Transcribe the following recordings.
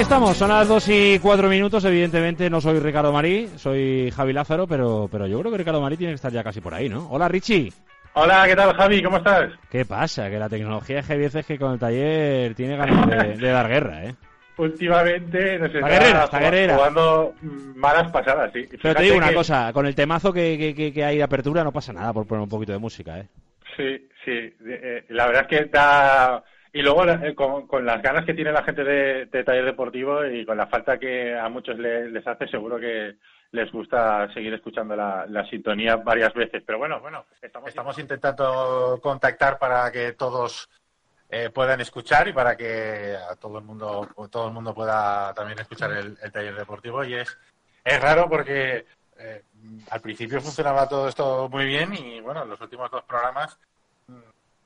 Aquí estamos. Son las 2 y 4 minutos. Evidentemente no soy Ricardo Marí, soy Javi Lázaro, pero, pero yo creo que Ricardo Marí tiene que estar ya casi por ahí, ¿no? Hola, Richie. Hola, ¿qué tal, Javi? ¿Cómo estás? ¿Qué pasa? Que la tecnología Javi es que con el taller tiene ganas de, de dar guerra, ¿eh? Últimamente nos Está está, guerrera, está jugando- jugando malas pasadas, sí. Pero te digo una que- cosa, con el temazo que, que, que- que hay de apertura no pasa nada por poner un poquito de música, ¿eh? Sí, sí. eh, la verdad es que da... Y luego eh, con, las ganas que tiene la gente de, de taller deportivo y con la falta que a muchos le- les hace, seguro que les gusta seguir escuchando la, sintonía varias veces. Pero bueno, bueno, estamos, intentando contactar para que todos eh, puedan escuchar y para que a todo el mundo todo el mundo pueda también escuchar el, el taller deportivo y es es raro porque eh, al principio funcionaba todo esto muy bien y bueno en los últimos dos programas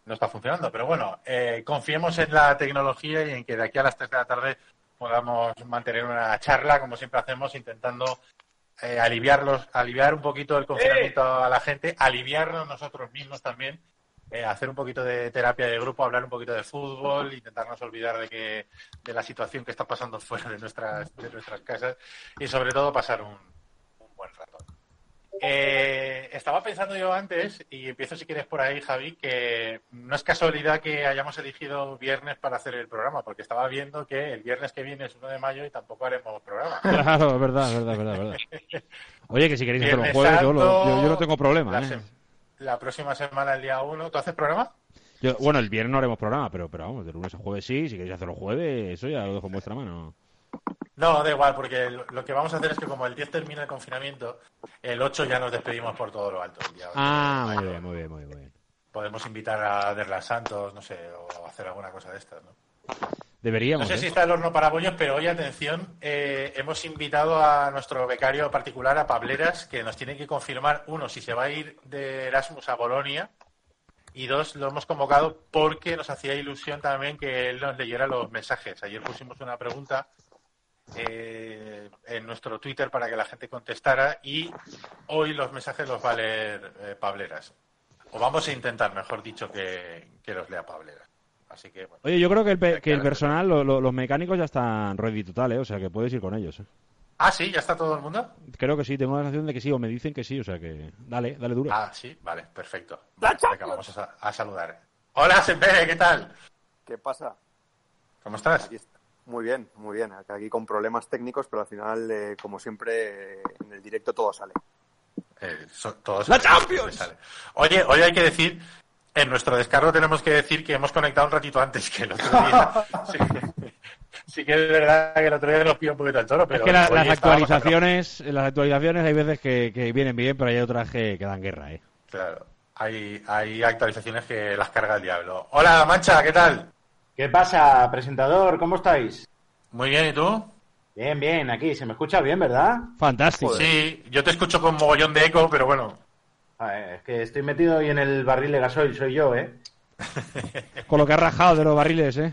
no está funcionando pero bueno eh, confiemos en la tecnología y en que de aquí a las 3 de la tarde podamos mantener una charla como siempre hacemos intentando eh, aliviarlos aliviar un poquito el confinamiento a la gente aliviarnos nosotros mismos también eh, hacer un poquito de terapia de grupo, hablar un poquito de fútbol, intentarnos olvidar de que de la situación que está pasando fuera de nuestras de nuestras casas y sobre todo pasar un, un buen rato. Eh, estaba pensando yo antes, y empiezo si quieres por ahí, Javi, que no es casualidad que hayamos elegido viernes para hacer el programa, porque estaba viendo que el viernes que viene es 1 de mayo y tampoco haremos programa. Claro, es verdad, es verdad, es verdad, verdad. Oye, que si queréis hacerlo jueves, yo, lo- yo, yo no tengo problema. La, ¿eh? la próxima semana, el día 1, ¿tú haces programa? Yo- bueno, el viernes no haremos programa, pero, pero vamos, de lunes a jueves sí. Si queréis hacerlo jueves, eso ya lo dejo en vuestra mano. No, da igual, porque lo, que vamos a hacer es que como el 10 termina el confinamiento, el 8 ya nos despedimos por todo lo alto. el día 8 Ah, muy bien, muy bien, muy bien. Podemos invitar a Derlas Santos, no sé, o hacer alguna cosa de estas, ¿no? No Deberíamos. sé ¿eh? si está el horno para bollos, pero hoy, atención, eh, hemos invitado a nuestro becario particular, a Pableras, que nos tiene que confirmar, uno, si se va a ir de Erasmus a Bolonia, y dos, lo hemos convocado porque nos hacía ilusión también que él nos leyera los mensajes. Ayer pusimos una pregunta eh, en nuestro Twitter para que la gente contestara y hoy los mensajes los va a leer eh, Pableras. O vamos a intentar, mejor dicho, que, que los lea Pableras. Así que, bueno. Oye, yo creo que el, pe- que el personal, lo- lo- los mecánicos ya están ready total, ¿eh? O sea, que puedes ir con ellos. ¿eh? Ah, sí, ya está todo el mundo. Creo que sí, tengo la sensación de que sí, o me dicen que sí, o sea que dale, dale duro. Ah, sí, vale, perfecto. Venga, vamos a, sa- a saludar. Hola, Sempe, ¿qué tal? ¿Qué pasa? ¿Cómo estás? Aquí. Muy bien, muy bien. Aquí con problemas técnicos, pero al final, eh, como siempre, en el directo todo sale. Eh, so- todos ¡La sale, Champions! sale. Oye, hoy hay que decir, en nuestro descargo tenemos que decir que hemos conectado un ratito antes que el otro día. sí, sí que es verdad que el otro día nos pidió un poquito el toro, pero es que la- las actualizaciones, las actualizaciones hay veces que, que vienen bien, pero hay otras que, que dan guerra, ¿eh? Claro, hay, hay actualizaciones que las carga el diablo. Hola, Mancha, ¿qué tal? ¿Qué pasa, presentador? ¿Cómo estáis? Muy bien, ¿y tú? Bien, bien, aquí. Se me escucha bien, ¿verdad? Fantástico. Sí, yo te escucho con mogollón de eco, pero bueno. Ah, eh, es que estoy metido hoy en el barril de gasoil, soy yo, ¿eh? Con lo que has rajado de los barriles, ¿eh?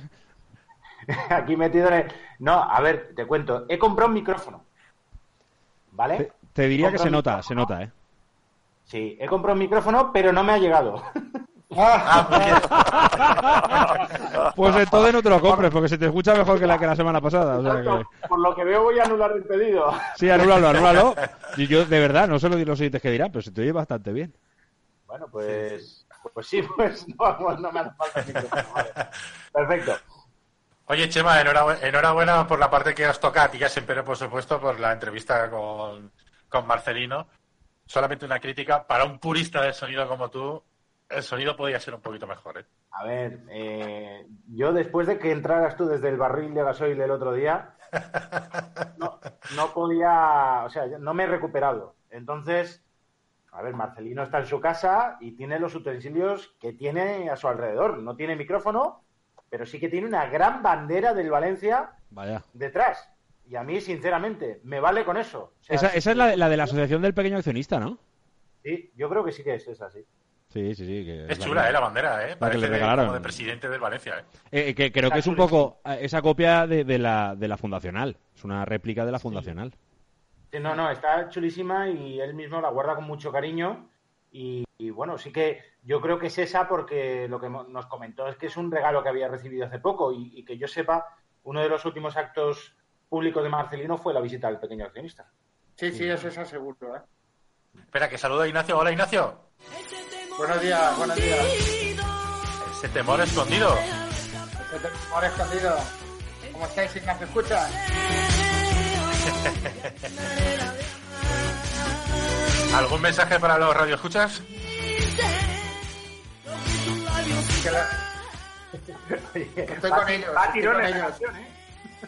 aquí metido en el... No, a ver, te cuento. He comprado un micrófono. ¿Vale? Te, te diría que se nota, micrófono. se nota, ¿eh? Sí, he comprado un micrófono, pero no me ha llegado. Ah. Pues entonces no te lo compres, porque se te escucha mejor que la, que la semana pasada. O sea que... Por lo que veo voy a anular el pedido. Sí, anúlalo, anúlalo. Y yo, de verdad, no sé lo- los siguientes que dirán, pero se te oye bastante bien. Bueno, pues... Pues sí, pues no, no me hace falta vale. Perfecto. Oye, Chema, enhorabuena, enhorabuena por la parte que os toca a ti, ya siempre, por supuesto, por la entrevista con, con Marcelino. Solamente una crítica, para un purista del sonido como tú, el sonido podría ser un poquito mejor, ¿eh? A ver, eh, yo después de que entraras tú desde el barril de gasoil el otro día, no, no podía, o sea, no me he recuperado. Entonces, a ver, Marcelino está en su casa y tiene los utensilios que tiene a su alrededor. No tiene micrófono, pero sí que tiene una gran bandera del Valencia Vaya. detrás. Y a mí, sinceramente, me vale con eso. O sea, Esa, esa es la, la de la Asociación del Pequeño Accionista, ¿no? Sí, yo creo que sí que es esa, sí. Sí, sí, sí. Que Es la chula, que- ¿eh? La bandera, ¿eh? que Parece le de- regalaron. como de presidente del Valencia, ¿eh? Eh, que creo que es un poco eh, esa copia de, de la, de la fundacional. Es una réplica de la fundacional. Sí, no, no, está chulísima y él mismo la guarda con mucho cariño. Y, y bueno, sí que yo creo que es esa porque lo que nos comentó es que es un regalo que había recibido hace poco y, y que yo sepa, uno de los últimos actos públicos de Marcelino fue la visita al pequeño accionista. Sí, sí, eso es seguro, ¿eh? Espera, que saluda a Ignacio. Hola, Ignacio. Buenos días, buenos días. Ese temor escondido. Este temor escondido. ¿Cómo estáis, Ignacio? ¿Escuchas? ¿Algún mensaje para los radioescuchas? La- Estoy con ellos, estoy con ellos. ¿eh?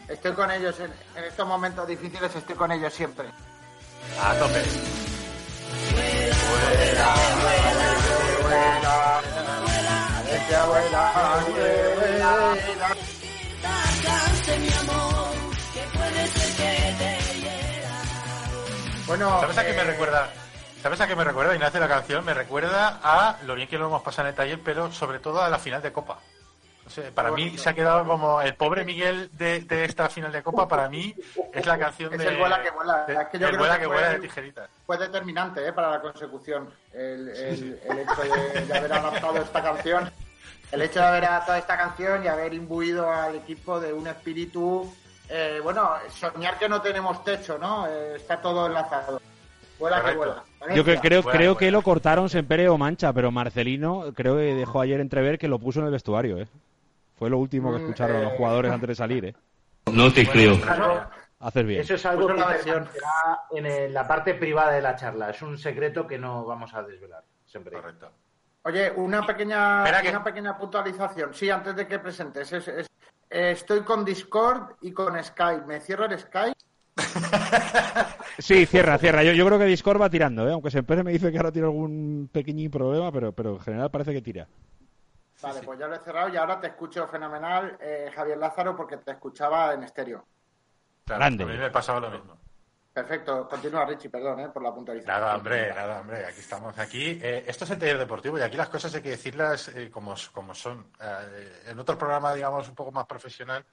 Estoy con ellos en, en estos momentos difíciles, estoy con ellos siempre. A tope. Bueno, ¿Sabes a qué me eh, recuerda? ¿Sabes a qué me recuerda, Ignacio, la canción? Me recuerda a lo bien que lo hemos pasado en el taller, pero sobre todo a la final de Copa. Para mí se ha quedado como el pobre Miguel de, de esta final de Copa, para mí es la canción Es de... el vuela que vuela. de- Es que yo el creo vuela que vuela de fue determinante ¿eh? para la consecución el, el- el hecho de, de haber adaptado esta canción. El hecho de haber adaptado esta canción y haber imbuido al equipo de un espíritu. eh, bueno, soñar que no tenemos techo, ¿no? Eh, está todo enlazado. Vuela que vuela. Yo que- creo, creo que lo cortaron Sempere o Mancha, pero Marcelino creo que dejó ayer entrever que lo puso en el vestuario, ¿eh? Fue lo último que escucharon los jugadores antes de salir, ¿eh? No te creo. Eso, Haces bien. eso es algo que la versión. permanecerá en la parte privada de la charla. Es un secreto que no vamos a desvelar. Siempre. Correcto. Oye, una pequeña, una pequeña puntualización. Sí, antes de que presentes. Es- es- eh, estoy con Discord y con Skype. ¿Me cierro el Skype? Sí, cierra, cierra. Yo, yo creo que Discord va tirando, ¿eh? Aunque Sempere me dice que ahora tiene algún pequeño problema, pero, pero en general parece que tira. Vale, pues ya lo he cerrado y ahora te escucho fenomenal, eh, Javier Lázaro, porque te escuchaba en estéreo. Claro, Grande. A mí me pasaba lo mismo. Perfecto. Continúa, Richie, perdón eh, por la puntualización. Nada, hombre, nada, hombre. Aquí estamos. Aquí, eh, esto es el taller deportivo y aquí las cosas hay que decirlas eh, como, como son. Eh, en otro programa, digamos, un poco más profesional,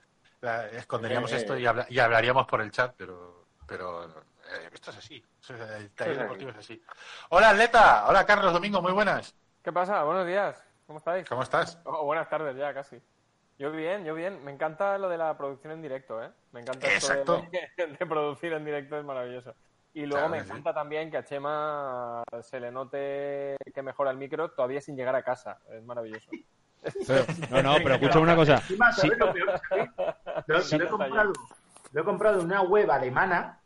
la- esconderíamos Eh, esto y, habla- y hablaríamos por el chat, pero, pero eh, esto es así. Esto es- el taller Sí, sí. deportivo es así. Hola, Atleta. Hola, Carlos Domingo. Muy buenas. ¿Qué pasa? Buenos días. ¿Cómo estáis? ¿Cómo estás? Oh, buenas tardes ya, casi. Yo bien, yo bien. Me encanta lo de la producción en directo, ¿eh? Me encanta esto Exacto. de, de producir en directo, es maravilloso. Y luego Claro me sí. encanta también que a Chema se le note que mejora el micro todavía sin llegar a casa. Es maravilloso. Pero- no, no, pero escucha una cosa. Encima, Sí, ¿sabes lo he comprado, lo he comprado en una web alemana,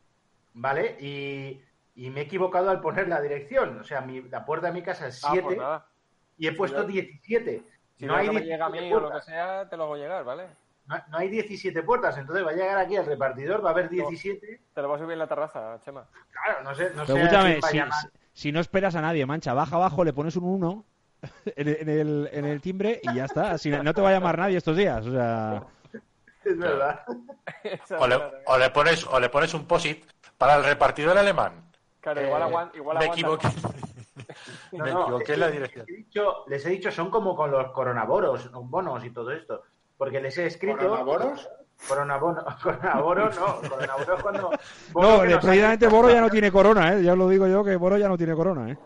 ¿vale? Y, y me he equivocado al poner la dirección. O sea, mi- la puerta de mi casa es Ah, 7 pues nada. Y he puesto yo- 17. Si no, no, hay me 17 llega a mí o lo que puertas. sea, te lo hago llegar, ¿vale? No, no hay 17 puertas, entonces va a llegar aquí el repartidor, va a haber 17. Te lo voy a subir en la terraza, Chema. Claro, no sé, no pero sé escúchame, va si, si- si no esperas a nadie, Mancha, baja abajo, le pones un 1 en, el- en el, en el timbre y ya está. Si no, no te va a llamar nadie estos días. O sea, Es verdad. O le, la- o le pones, o le pones un posit para el repartidor alemán. Claro, igual, eh, igual Me aguanta- equivoqué. No, Me no, equivoqué en la dirección. Les he, dicho, les he dicho, son como con los coronaboros, bonos y todo esto. Porque les he escrito. ¿Coronaboros? Coronabono, coronaboros no, coronaboros cuando. no, eh, precisamente Boro ya no tiene corona, ¿eh? Ya os lo digo yo que Boro ya no tiene corona, ¿eh?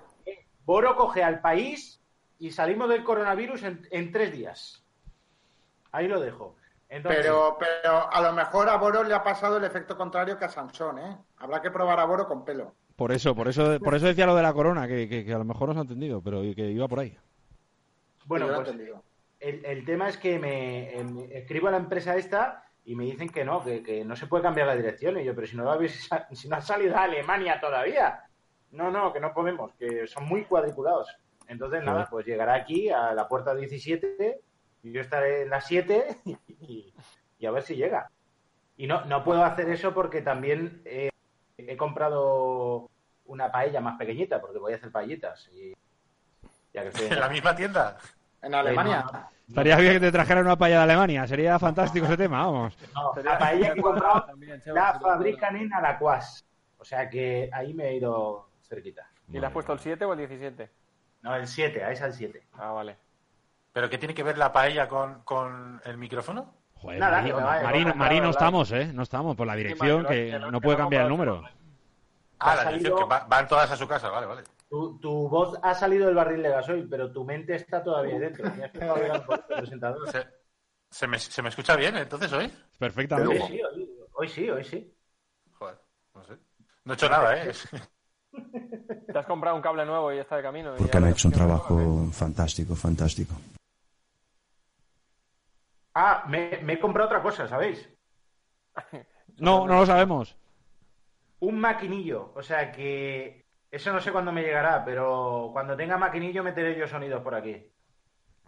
Boro coge al país y salimos del coronavirus en, en tres días. Ahí lo dejo. Entonces, Pero, pero a lo mejor a Boro le ha pasado el efecto contrario que a Sansón, ¿eh? Habrá que probar a Boro con pelo. Por eso, por eso, por eso decía lo de la corona, que, que- que a lo mejor no se ha entendido, pero que iba por ahí. bueno, pues el, el tema es que me, em, escribo a la empresa esta y me dicen que no, que, que no se puede cambiar la dirección. Y yo, pero si no, habéis si no ha salido a Alemania todavía. No, no, que no podemos, que son muy cuadriculados. Entonces, nada, pues llegará aquí a la puerta 17 y yo estaré en la 7 y, y a ver si llega. Y no, no puedo hacer eso porque también eh, he comprado una paella más pequeñita, porque voy a hacer paellitas. Y ya que estoy en En la misma tienda. En Alemania. Estaría bien que te trajeran una paella de Alemania, sería fantástico ese tema, vamos. No, la paella que he comprado También, la fabrican en Alacuas. O sea que ahí me he ido cerquita. ¿Y le has puesto el 7 o el 17? No, el 7, ahí es el 7. Ah, vale. ¿Pero qué tiene que ver la paella con, con el micrófono? Joder, Nada, Marino, que me vaya, Marino, vamos a Marino hablar. estamos, ¿eh? No estamos, por la dirección, que no- que que no- no que puede no cambiar el número. Ah, la dirección, que va- van todas a su casa, vale, vale. Tu, tu voz ha salido del barril de gasoil, pero tu mente está todavía dentro. Presentador. Se, se me, ¿Se me escucha bien entonces hoy? Hoy Perfectamente. sí, hoy, hoy sí, hoy sí. Joder, no sé. No he hecho nada, ¿eh? Te has comprado un cable nuevo y está de camino. Porque ya han hecho un trabajo fantástico, fantástico. Ah, me, me he comprado otra cosa, ¿sabéis? No, no lo sabemos. Un maquinillo. O sea que eso no sé cuándo me llegará, pero cuando tenga maquinillo meteré yo sonidos por aquí.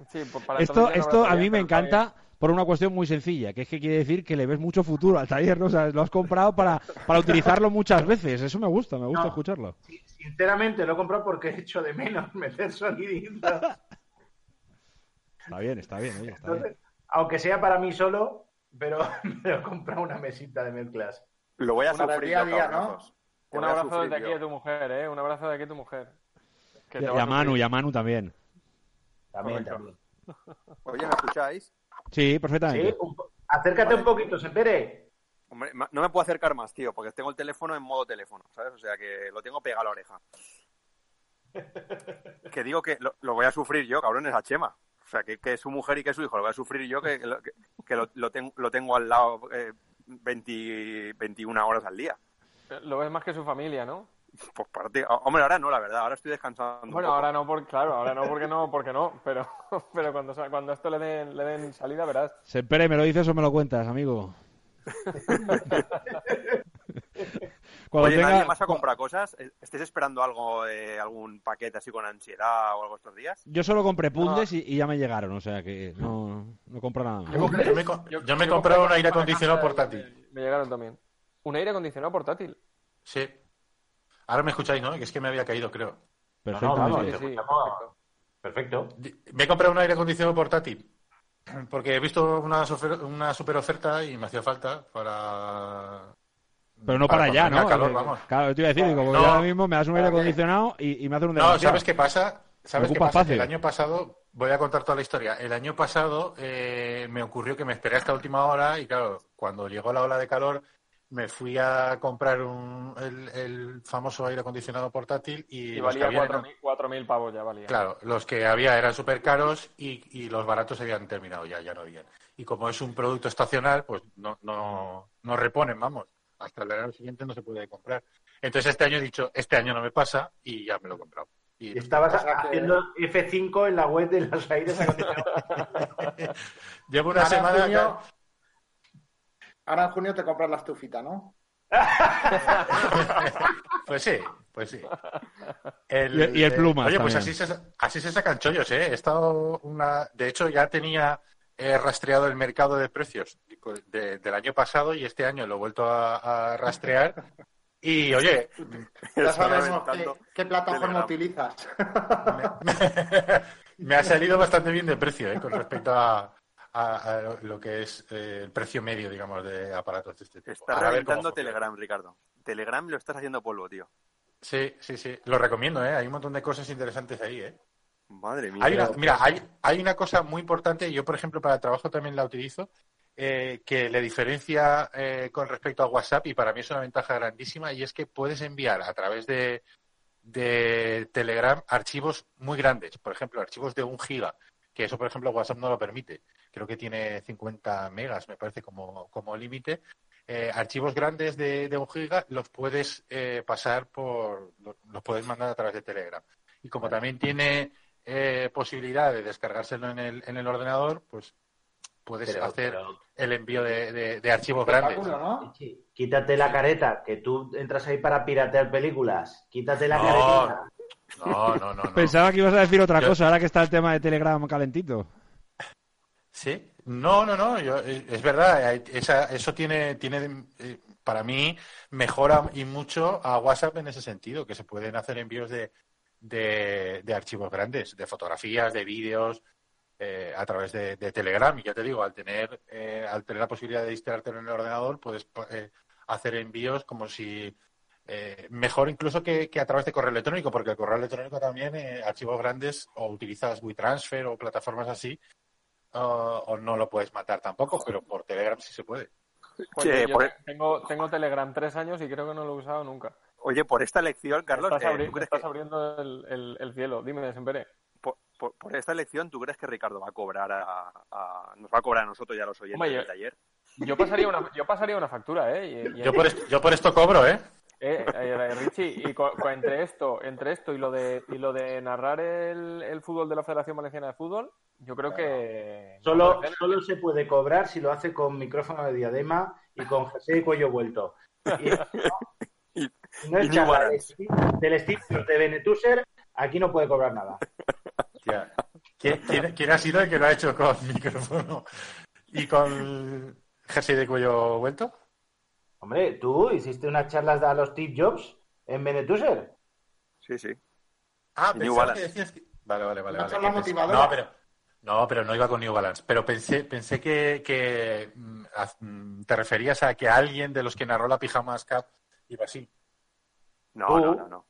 Sí, pues para Esto, esto a mí me encanta por una cuestión muy sencilla, que es que quiere decir que le ves mucho futuro al taller, ¿no? O sea, lo has comprado para, para utilizarlo muchas veces. Eso me gusta, me gusta No. escucharlo. Sí, Sinceramente lo he comprado porque he hecho de menos meter soniditos. Está bien, está bien, oye, está bien. Aunque sea para mí solo, pero me he comprado una mesita de mezclas. Lo voy a sufrir día a día, ¿no? Un a abrazo desde aquí de tu mujer, ¿eh? Un abrazo de aquí de tu mujer. Que te Y a a Manu, y a Manu también. También, también. Oye, ¿me escucháis? Sí, Sí, perfectamente. un po- acércate un poquito, Sepere. Hombre, no me puedo acercar más, tío, porque tengo el teléfono en modo teléfono, ¿sabes? O sea que lo tengo pegado a la oreja. Que digo que lo, lo voy a sufrir yo, cabrones, a Chema. O sea, que, que es su mujer y que es su hijo, lo voy a sufrir yo, que, que lo, que- lo, lo tengo, lo tengo al lado eh, 20 21 horas al día. Lo ves más que su familia, ¿no? Pues para ti. Hombre, ahora no, la verdad, ahora estoy descansando. un Bueno, poco. ahora no, por, claro, ahora no, porque no, porque no, pero, pero cuando, sa- cuando a esto le den, le den salida verás. Sempere, ¿me lo dices o me lo cuentas, amigo? Cuando Oye, tenga- ¿nadie más ha comprado cosas? ¿Estáis esperando algo, eh, algún paquete así con ansiedad o algo estos días? Yo solo compré pundes y, y ya me llegaron, o sea que no, no compro nada más. Yo, yo me, yo me he comprado un aire acondicionado portátil. Me llegaron también. Un aire acondicionado portátil. Sí. Ahora me escucháis, ¿no? Que es que me había caído, creo. Perfecto. No, no, Sí, sí. Perfecto. Me he comprado un aire acondicionado portátil. Porque he visto una, una super oferta y me hacía falta para. Pero no para, allá, ¿no? calor, Eh, vamos. Claro, te iba a decir, digo, porque No. yo ahora mismo me das un aire acondicionado y, y me hace un No. ¿sabes qué pasa? ¿Sabes qué pasa? El año pasado, voy a contar toda la historia. El año pasado eh, me ocurrió que me esperé hasta última hora y claro, cuando llegó la ola de calor me fui a comprar un, el, el famoso aire acondicionado portátil y, Y, valía había eran- 4.000 4.000 pavos ya valía. Claro, los que había eran súper caros y, y los baratos se habían terminado ya, ya no habían. Y como es un producto estacional, pues no, no, no reponen, vamos. Hasta el verano siguiente no se puede comprar. Entonces este año he dicho, este año no me pasa y ya me lo he comprado. Y Estabas que- haciendo F5 en la web de los aires acondicionados. llevo una Ahora en semana... junio- Ahora en junio te compras la estufita, ¿no? Pues sí, pues sí. El- Y- el plumas Oye, pues así se, así se sacan chollos, ¿eh? He estado una... De hecho, ya tenía eh, rastreado el mercado de precios de- del año pasado y este año lo he vuelto a, a rastrear. Y, oye, Ya sabemos qué, plataforma Telegram. utilizas. me ha salido bastante bien de precio, ¿eh? Con respecto a, a- a lo que es eh, el precio medio, digamos, de aparatos de este tipo. Está Ahora a ver cómo reventando. Telegram, Ricardo. Telegram lo estás haciendo polvo, tío. Sí, sí, sí. Lo recomiendo, ¿eh? Hay un montón de cosas interesantes ahí, ¿eh? Madre mía. Hay una, mira, hay, hay una cosa muy importante, yo por ejemplo para el trabajo también la utilizo, eh, que le diferencia eh, con respecto a WhatsApp y para mí es una ventaja grandísima y es que puedes enviar a través de, de Telegram archivos muy grandes, por ejemplo, archivos de un giga, que eso por ejemplo WhatsApp no lo permite, creo que tiene 50 megas, me parece como, como límite. Eh, archivos grandes de, de un giga los puedes eh, pasar por, los, los puedes mandar a través de Telegram. Y como también tiene eh, posibilidad de descargárselo en el, en el ordenador, pues puedes Pero- hacer pero- el envío de, de- de archivos grandes. ¿no? Quítate la careta, que tú entras ahí para piratear películas. Quítate la No. caretita. No, no, no. no. Pensaba que ibas a decir otra Yo- cosa, ahora que está el tema de Telegram calentito. Sí, no, no, no, yo- eh, es verdad, hay- esa- eso tiene, tiene eh, para mí mejora y mucho a WhatsApp en ese sentido, que se pueden hacer envíos de, de, de archivos grandes, de fotografías, de vídeos, eh, a través de, de Telegram. Y ya te digo, al tener, eh, al tener la posibilidad de instalártelo en el ordenador, puedes eh, hacer envíos como si eh, mejor incluso que, que a través de correo electrónico, porque el correo electrónico también, eh, archivos grandes, o utilizas WeTransfer o plataformas así, o- o no lo puedes matar tampoco, pero por Telegram sí se puede. Yo por- tengo, tengo Telegram tres años y creo que no lo he usado nunca. Oye, por esta elección, Carlos, estás, eh, abri- ¿tú crees estás que abriendo el, el- el cielo. Dime, Sempere. por, por- por esta elección tú crees que Ricardo va a cobrar a, a- nos va a cobrar a nosotros ya los oyentes Hombre, yo- del taller? Yo pasaría una, yo pasaría una factura, ¿eh? Y- y- Yo por, esto, yo por esto cobro, ¿eh? Eh, eh, Richie, y co- entre esto, entre esto y lo de y lo de narrar el, el fútbol de la Federación Valenciana de Fútbol, yo creo que Solo, solo se puede cobrar si lo hace con micrófono de diadema y con jersey y cuello vuelto. Y, y no es Balance. del del estilo de Benetuser, aquí no puede cobrar nada. ¿Quién, quién- quién ha sido el que lo ha hecho con micrófono y con jersey de cuello vuelto? Hombre, tú hiciste unas charlas a los Steve Jobs en Benetuser. Sí, sí. Ah, pensaba Balance. que decías que... Vale, vale, vale. No, pero... No, pero no iba con New Balance. Pero pensé, pensé que, que mm, mm, te referías a que alguien de los que narró la Pijamas Cup iba así. No, Tú. no, no, no.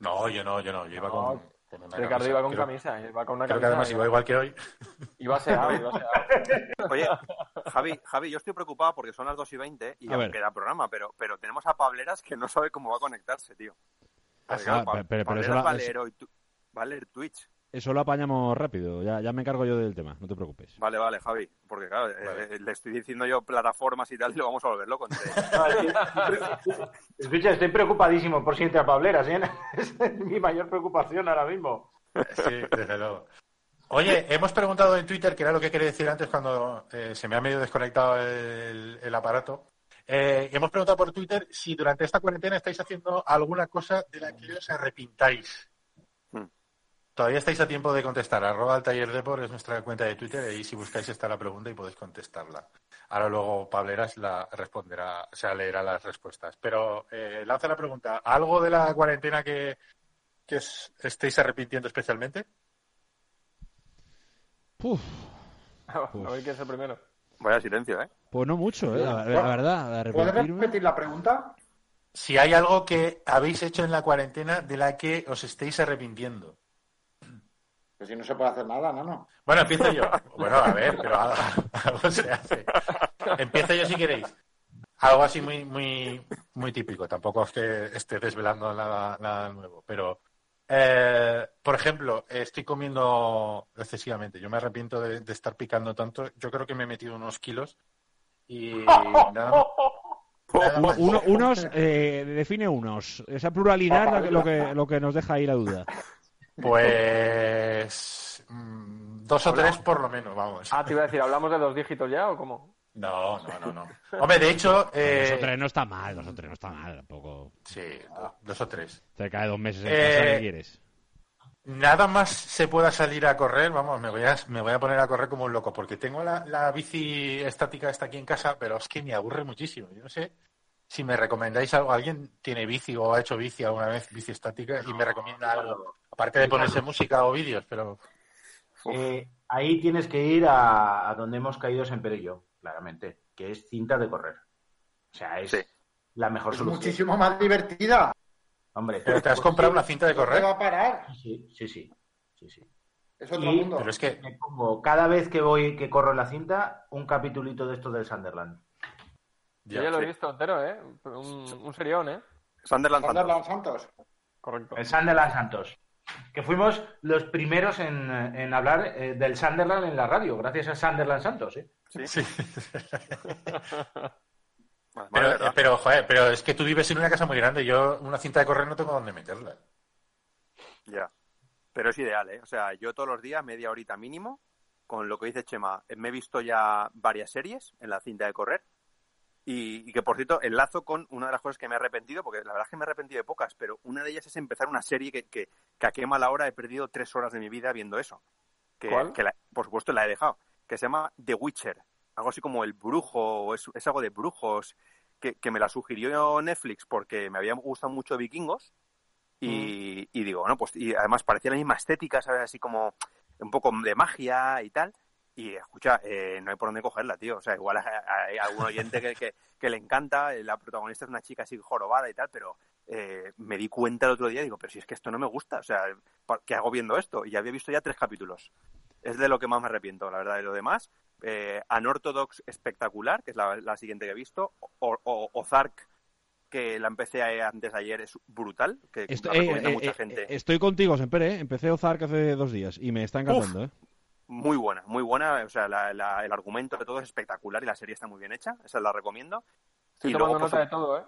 No, yo no, yo no. Yo iba No, con, con una Ricardo camisa. iba con Creo- camisa, iba con una Creo que camisa. además iba igual que hoy. Iba iba aseado. Oye, Javi, Javi, yo estoy preocupado porque son las 2 y 20 y A aún queda programa, pero, pero tenemos a Pableras que no sabe cómo va a conectarse, tío. Ah, claro, ah, pero- pero Pableras eso la- va, a es- leer hoy tu- va a leer Twitch. Eso lo apañamos rápido. Ya, ya me encargo yo del tema, no te preocupes. Vale, vale, Javi. Porque claro, eh, le estoy diciendo yo plataformas y tal y lo vamos a volver loco. Escucha, estoy preocupadísimo por si entra Pableras, ¿eh? Esa es mi mayor preocupación ahora mismo. Sí, desde luego. Oye, hemos preguntado en Twitter, que era lo que quería decir antes cuando eh, se me ha medio desconectado el, el aparato. Eh, hemos preguntado por Twitter si durante esta cuarentena estáis haciendo alguna cosa de la que os arrepintáis. Todavía estáis a tiempo de contestar. Arroba el taller Depor es nuestra cuenta de Twitter y si buscáis está la pregunta y podéis contestarla. Ahora luego Pableras la responderá, o sea, leerá las respuestas. Pero eh, lanza la pregunta. ¿Algo de la cuarentena que, que os estéis arrepintiendo especialmente? Uf, A ver quién es el primero. Vaya silencio, ¿eh? pues no mucho, ¿eh? La, la verdad, ¿Puedes repetir la pregunta? Si hay algo que habéis hecho en la cuarentena de la que os estéis arrepintiendo. Pues si no se puede hacer nada, no, no. Bueno, empiezo yo. Bueno, a ver, pero algo, algo se hace. Empiezo yo si queréis. Algo así muy, muy, muy típico. Tampoco es que esté desvelando nada, nada nuevo. Pero, eh, por ejemplo, estoy comiendo excesivamente. Yo me arrepiento de, de estar picando tanto. Yo creo que me he metido unos kilos y nada, nada Uno- más. uno- unos, eh, define unos. Esa pluralidad lo que, lo que, lo que nos deja ahí la duda. Pues mm, dos o tres por lo menos, vamos. Ah, te iba a decir, ¿hablamos de dos dígitos ya o cómo? No, no, no, no. Hombre, de hecho, eh, Dos o tres no está mal, dos o tres no está mal tampoco. sí, do- dos o tres. Te cae dos meses en Eh, casa, ¿qué quieres? Nada más se pueda salir a correr, vamos, me voy a, me voy a poner a correr como un loco, porque tengo la, la bici estática esta aquí en casa, pero es que me aburre muchísimo. Yo no sé si me recomendáis algo. ¿Alguien tiene bici o ha hecho bici alguna vez, bici estática, y me recomienda algo? Aparte de ponerse música o vídeos, pero... Eh, ahí tienes que ir a, a donde hemos caído Semper y yo, claramente, que es cinta de correr. O sea, es Sí. la mejor Es solución. muchísimo más divertida. Hombre, ¿Pero te has comprado una cinta de No te correr? va a parar. sí, sí, sí, sí, sí. Es otro Y- mundo. Pero es que... Me pongo cada vez que voy, que corro en la cinta, un capitulito de esto del Sunderland. Yo ya lo he sí. visto entero, ¿eh? Un, un serión, ¿eh? Sunderland Santos. Sunderland Santos. Correcto. El Sunderland Santos. Que fuimos los primeros en, en hablar eh, del Sunderland en la radio, gracias a Sunderland Santos. ¿eh? Sí. Vale, Pero, eh, pero, joder, pero es que tú vives en una casa muy grande. Yo una cinta de correr no tengo dónde meterla. Ya. Pero es ideal, ¿eh? O sea, yo todos los días, media horita mínimo, con lo que dice Chema, me he visto ya varias series en la cinta de correr. Y, y que, por cierto, enlazo con una de las cosas que me he arrepentido, porque la verdad es que me he arrepentido de pocas, pero una de ellas es empezar una serie que, que, que a qué mala hora he perdido tres horas de mi vida viendo eso. Que, ¿Cuál? que la- por supuesto la he dejado. Que se llama The Witcher. Algo así como El Brujo, o es, es algo de brujos, que, que me la sugirió Netflix porque me había gustado mucho Vikingos. Y, y digo, bueno, pues y además parecía la misma estética, ¿sabes? Así como un poco de magia y tal. Y escucha, eh, no hay por dónde cogerla, tío. O sea, igual hay, algún oyente que, que, que le encanta, eh, la protagonista es una chica así jorobada y tal, pero eh, me di cuenta el otro día, digo, pero si es que esto no me gusta, o sea, ¿pa- ¿qué hago viendo esto? Y ya había visto ya tres capítulos. Es de lo que más me arrepiento, la verdad, de lo demás. Eh, Unorthodox espectacular, que es la, la siguiente que he visto. O, o- Ozark, que la empecé antes de ayer, es brutal, que Esto- la eh, recomienda eh, mucha gente. estoy contigo, Semper, ¿eh? Empecé Ozark hace dos días y me está encantando, ¿eh? Muy buena, muy buena. O sea, la- la- el argumento de todo es espectacular y la serie está muy bien hecha. Esa la recomiendo. Estoy y tomando luego, nota su- de todo, ¿eh?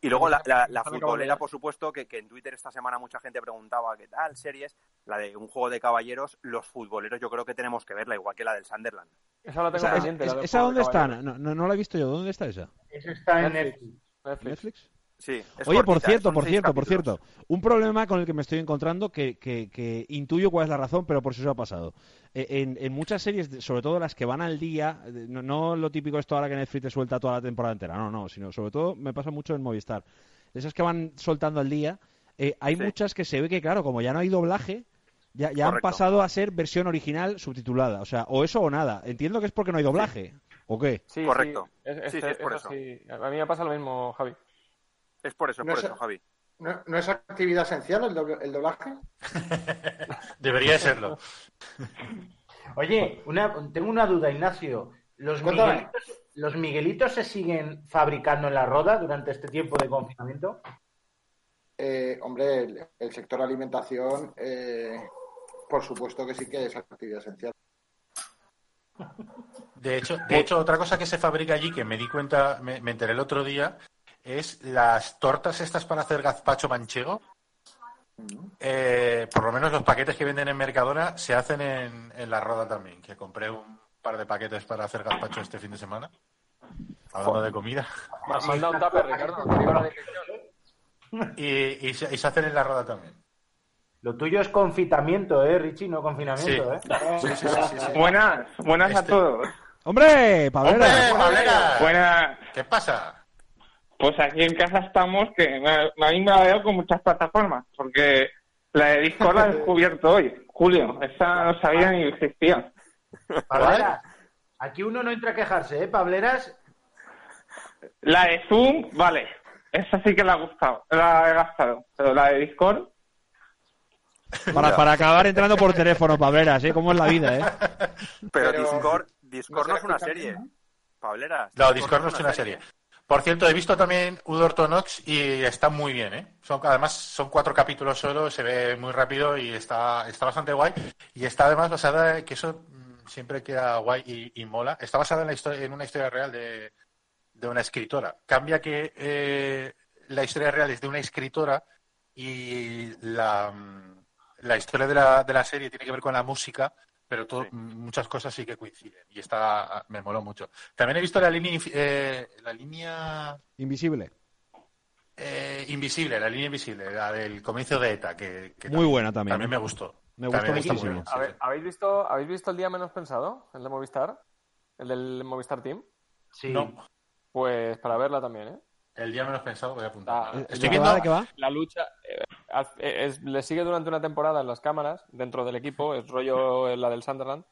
y luego la, la- la futbolera, por supuesto, que, que en Twitter esta semana mucha gente preguntaba qué tal, series. La de un juego de caballeros, los futboleros yo creo que tenemos que verla, igual que la del Sunderland. Esa la tengo Esa, pendiente. es- la del ¿esa juego dónde de está? No, no, no la he visto yo. ¿Dónde está esa? Eso está en Netflix. Netflix. Netflix. Sí. es Oye, por cierto, por cierto, por cierto. Un problema con el que me estoy encontrando que, que, que intuyo cuál es la razón, pero por si eso ha pasado. Eh, En, en muchas series, sobre todo las que van al día, no, no lo típico esto ahora que Netflix te suelta toda la temporada entera, no, no, sino sobre todo me pasa mucho en Movistar. Esas que van soltando al día, eh, hay Sí. muchas que se ve que, claro, como ya no hay doblaje, ya, ya han pasado a ser versión original subtitulada. O sea, o eso o nada. Entiendo que es porque no hay doblaje. ¿O qué? Sí, Correcto. Sí, es, Sí, sí, es por eso. sí. A mí me pasa lo mismo, Javi. Es por eso, es No por sé. eso, Javi. ¿No, no es actividad esencial el, doble- el doblaje? Debería serlo. Oye, una- tengo una duda, Ignacio. ¿Los. Miguelitos, ¿Los Miguelitos se siguen fabricando en la roda durante este tiempo de confinamiento? Eh, hombre, el, el sector alimentación, eh, por supuesto que sí que es actividad esencial. De hecho, de hecho, otra cosa que se fabrica allí, que me di cuenta, me, me enteré el otro día, es las tortas estas para hacer gazpacho manchego. Eh, por lo menos los paquetes que venden en Mercadona se hacen en, en la roda también, que compré un par de paquetes para hacer gazpacho este fin de semana. Hablando de comida. Me has mandado un tupper, Ricardo. te digo la dirección. Y, y se, y se hacen en la roda también. Lo tuyo es confitamiento, ¿eh, Richie? No confinamiento, Sí. ¿eh? Sí, sí, sí, sí, sí. Buenas, buenas a Este- todos. ¡Hombre, Pablera! ¡Hombre, Pablera! Buenas. ¿Qué pasa? Pues aquí en casa estamos, que me- a mí me ha dado con muchas plataformas, porque la de Discord la he descubierto hoy, Julio. Esa no sabía ni existía. Pableras, aquí uno no entra a quejarse, ¿eh, Pableras? La de Zoom, vale. Esa sí que la ha gustado, la he gastado. Pero la de Discord, Para, para acabar entrando por teléfono, Pableras, ¿eh? ¿Cómo es la vida, eh? Pero, Pero- Discord, Discord no, ¿No es una serie. también, Pableras. No, Discord no es una serie. Por cierto, he visto también Udortonox y está muy bien, ¿eh? Además, son cuatro capítulos solo, se ve muy rápido y está, está bastante guay. Y está además basada, que eso mm, siempre queda guay y, y mola, está basada en, la historia, en una historia real de, de una escritora. Cambia que eh, la historia real es de una escritora y la, mm, la historia de la, de la serie tiene que ver con la música, pero todo- Sí. muchas cosas sí que coinciden y está me moló mucho. También he visto la línea eh, la línea Invisible. eh, invisible, la línea invisible, la del comienzo de ETA, que, que Muy buena también. también me gustó. Me gustó También muchísimo. ¿habéis, visto, ¿Habéis visto el día menos pensado? El de Movistar. El del Movistar Team. Sí. No, Pues para verla también, ¿eh? El día menos pensado voy a apuntar. Ah, ¿De Estoy viendo qué va? La lucha eh, eh, es- le sigue durante una temporada en las cámaras, dentro del equipo, es rollo eh, la del Sunderland.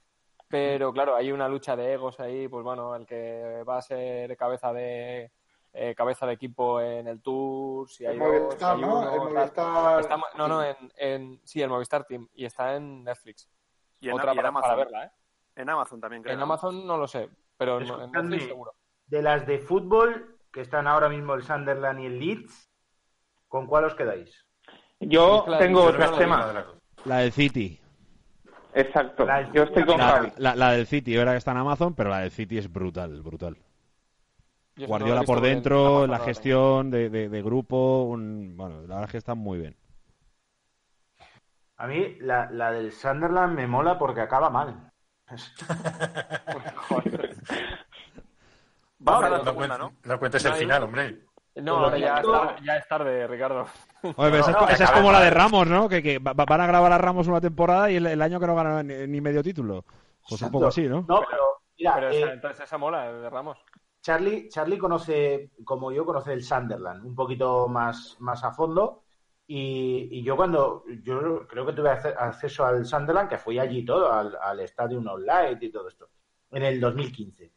Pero claro, hay una lucha de egos ahí, pues bueno, el que va a ser cabeza de eh, cabeza de equipo en el Tour, si hay El dos, Movistar, si hay ¿no? El. Movistar. Está- no, no, en, en- sí, el Movistar Team y está en Netflix. Y en, Otra y en para, Amazon. para verla, ¿eh? En Amazon también, creo. En Amazon no lo sé, pero en, en. Netflix seguro. De las de fútbol, que están ahora mismo el Sunderland y el Leeds, ¿con cuál os quedáis? yo Claro, tengo yo otras temas. La del City. Exacto. La- Yo estoy con La, la- la del City, ahora que está en Amazon, pero la del City es brutal, brutal. Yo Guardiola por dentro, la gestión de, de- de grupo, un- bueno, la verdad es que está muy bien. A mí la, la del Sunderland me mola porque acaba mal. Vamos a la No, segunda, cuen- ¿no? no cuentes el final, hombre. No, ahora ya es, tarde, ya es tarde, Ricardo. Oye, pero esa, no, esa es como la de. Ramos, ¿no? Que, que va- van a grabar a Ramos una temporada y el, el año que no gana ni, ni medio título. Pues un poco así, ¿no? No, pero mira, Pero eh, esa- entonces esa mola, de Ramos. Charlie, Charlie conoce, como yo, conoce el Sunderland un poquito más, más a fondo. Y, y yo cuando, yo creo que tuve acce- acceso al Sunderland, que fui allí todo, al, al estadio Online y todo esto, en el 2015.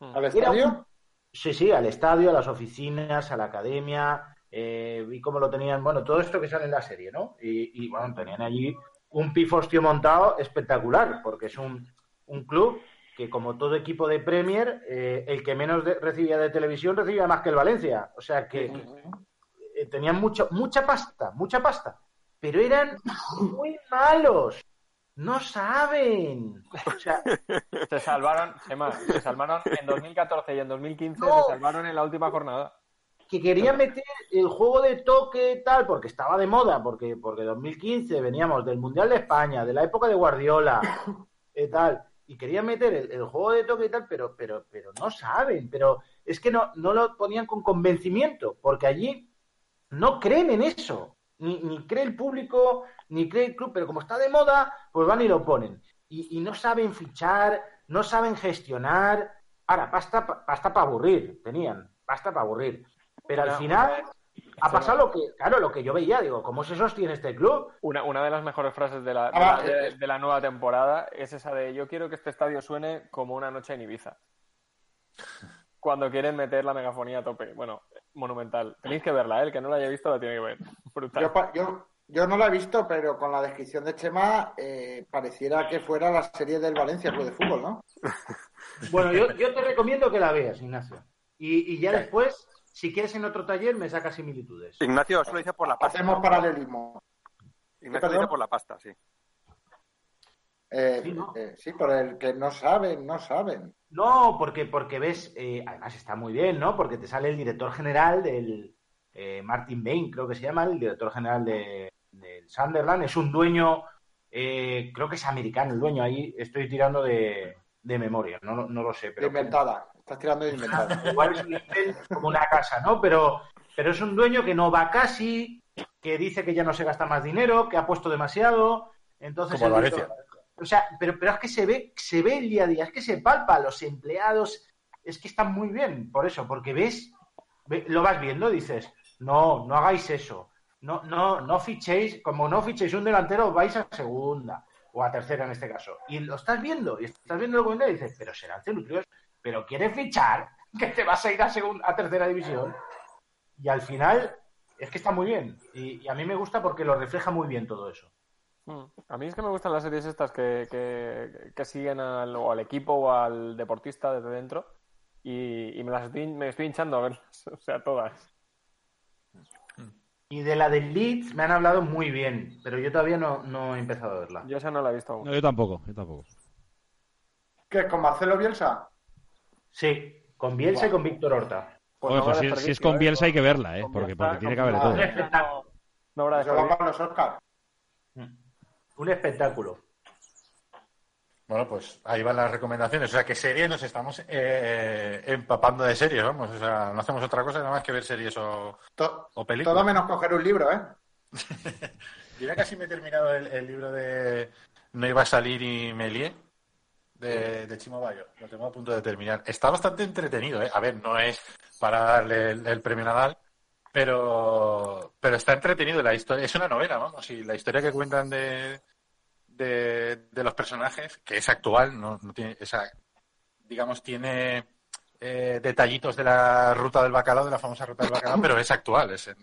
¿Al estadio? un- Sí, sí, al estadio, a las oficinas, a la academia, eh, vi cómo lo tenían, bueno, todo esto que sale en la serie, ¿no? Y, y, bueno, tenían allí un pifostio montado espectacular, porque es un, un club que como todo equipo de Premier, eh, el que menos de- recibía de televisión recibía más que el Valencia. O sea que eh, tenían mucho, mucha pasta, mucha pasta, pero eran muy malos. No saben. O sea, Se salvaron, se salvaron en 2014 y en 2015 No. se salvaron en la última jornada. que quería meter el juego de toque tal, porque estaba de moda, porque, porque 2015 veníamos del Mundial de España, de la época de Guardiola, eh, tal, y quería meter el, el juego de toque y tal, pero, pero, pero no saben, pero es que no, no lo ponían con convencimiento, porque allí no creen en eso, ni, ni cree el público, ni cree el club, pero como está de moda, pues van y lo ponen. Y, y no saben fichar, no saben gestionar. Ahora, pasta, pa- pasta para aburrir, tenían, pasta para aburrir. Pero al final ha pasado lo que, claro, lo que yo veía, digo, ¿cómo se sostiene este club? Una, una de las mejores frases de la, de, Ah, la, de- de la nueva temporada es esa de yo quiero que este estadio suene como una noche en Ibiza. Cuando quieren meter la megafonía a tope. Bueno, monumental. Tenéis que verla, ¿eh? el que no la haya visto la tiene que ver. Brutal. Yo, pa- yo, yo no la he visto, pero con la descripción de Chema eh, pareciera que fuera la serie del Valencia Club de Fútbol, ¿no? Bueno, yo, yo te recomiendo que la veas, Ignacio. Y, y ya después, si quieres en otro taller, me sacas similitudes. Ignacio, eso lo dice por la pasta. Hacemos paralelismo. Ignacio lo dice por la pasta, sí. Eh, Sí, ¿no? eh, sí, por el que no saben, no saben. No, porque, porque ves, eh, además está muy bien, ¿no? Porque te sale el director general del eh, Martin Bain, creo que se llama, el director general de, del Sunderland. Es un dueño, eh, creo que es americano el dueño, ahí estoy tirando de, de memoria, no, lo- no lo sé. Pero Inventada. Estás tirando de inventada. Igual es un hotel como una casa, ¿no? Pero, pero es un dueño que no va casi, que dice que ya no se gasta más dinero, que ha puesto demasiado. Entonces, Como el Valencia. O sea, pero, pero es que se ve, se ve el día a día, es que se palpa, los empleados, es que están muy bien, por eso, porque ves, ve- lo vas viendo, dices, no, no hagáis eso, no, no, no fichéis, como no fichéis un delantero, vais a segunda, o a tercera en este caso. Y lo estás viendo, y estás viendo el comentario y dices, pero serán celutrios, pero quieres fichar, que te vas a ir a segunda, a tercera división. Y al final, es que está muy bien. Y, y a mí me gusta porque lo refleja muy bien todo eso. Mm. A mí es que me gustan las series estas que, que, que siguen al, o al equipo o al deportista desde dentro y, y me las estoy, me estoy hinchando a verlas, o sea, todas. Y de la del Leeds me han hablado muy bien, pero yo todavía no, no he empezado a verla. Yo esa no la he visto aún. No, yo tampoco, yo tampoco. ¿Qué? ¿Con Marcelo Bielsa? Sí, con Bielsa y con Víctor Horta. Pues Oye, no pues si, si es con ¿eh? Bielsa hay que verla, ¿eh? Porque, porque tiene que haber de todo. no- No habrá Se va desperdicio. para los Oscars. Un espectáculo. Bueno, pues ahí van las recomendaciones. O sea, que series nos estamos eh, empapando de series, vamos. O sea, no hacemos otra cosa nada más que ver series o, To- o películas. todo menos coger un libro, ¿eh? Yo ya casi me he terminado el, el libro de No iba a salir y me lié de, de Chimo Bayo. Lo tengo a punto de terminar. Está bastante entretenido, ¿eh? A ver, no es para darle el, el premio Nadal, pero, pero está entretenido. La historia es una novela, vamos. Y la historia que cuentan de, de, de los personajes, que es actual, no, no tiene esa, digamos, tiene eh, detallitos de la ruta del bacalao, de la famosa ruta del bacalao, pero es actual, es en,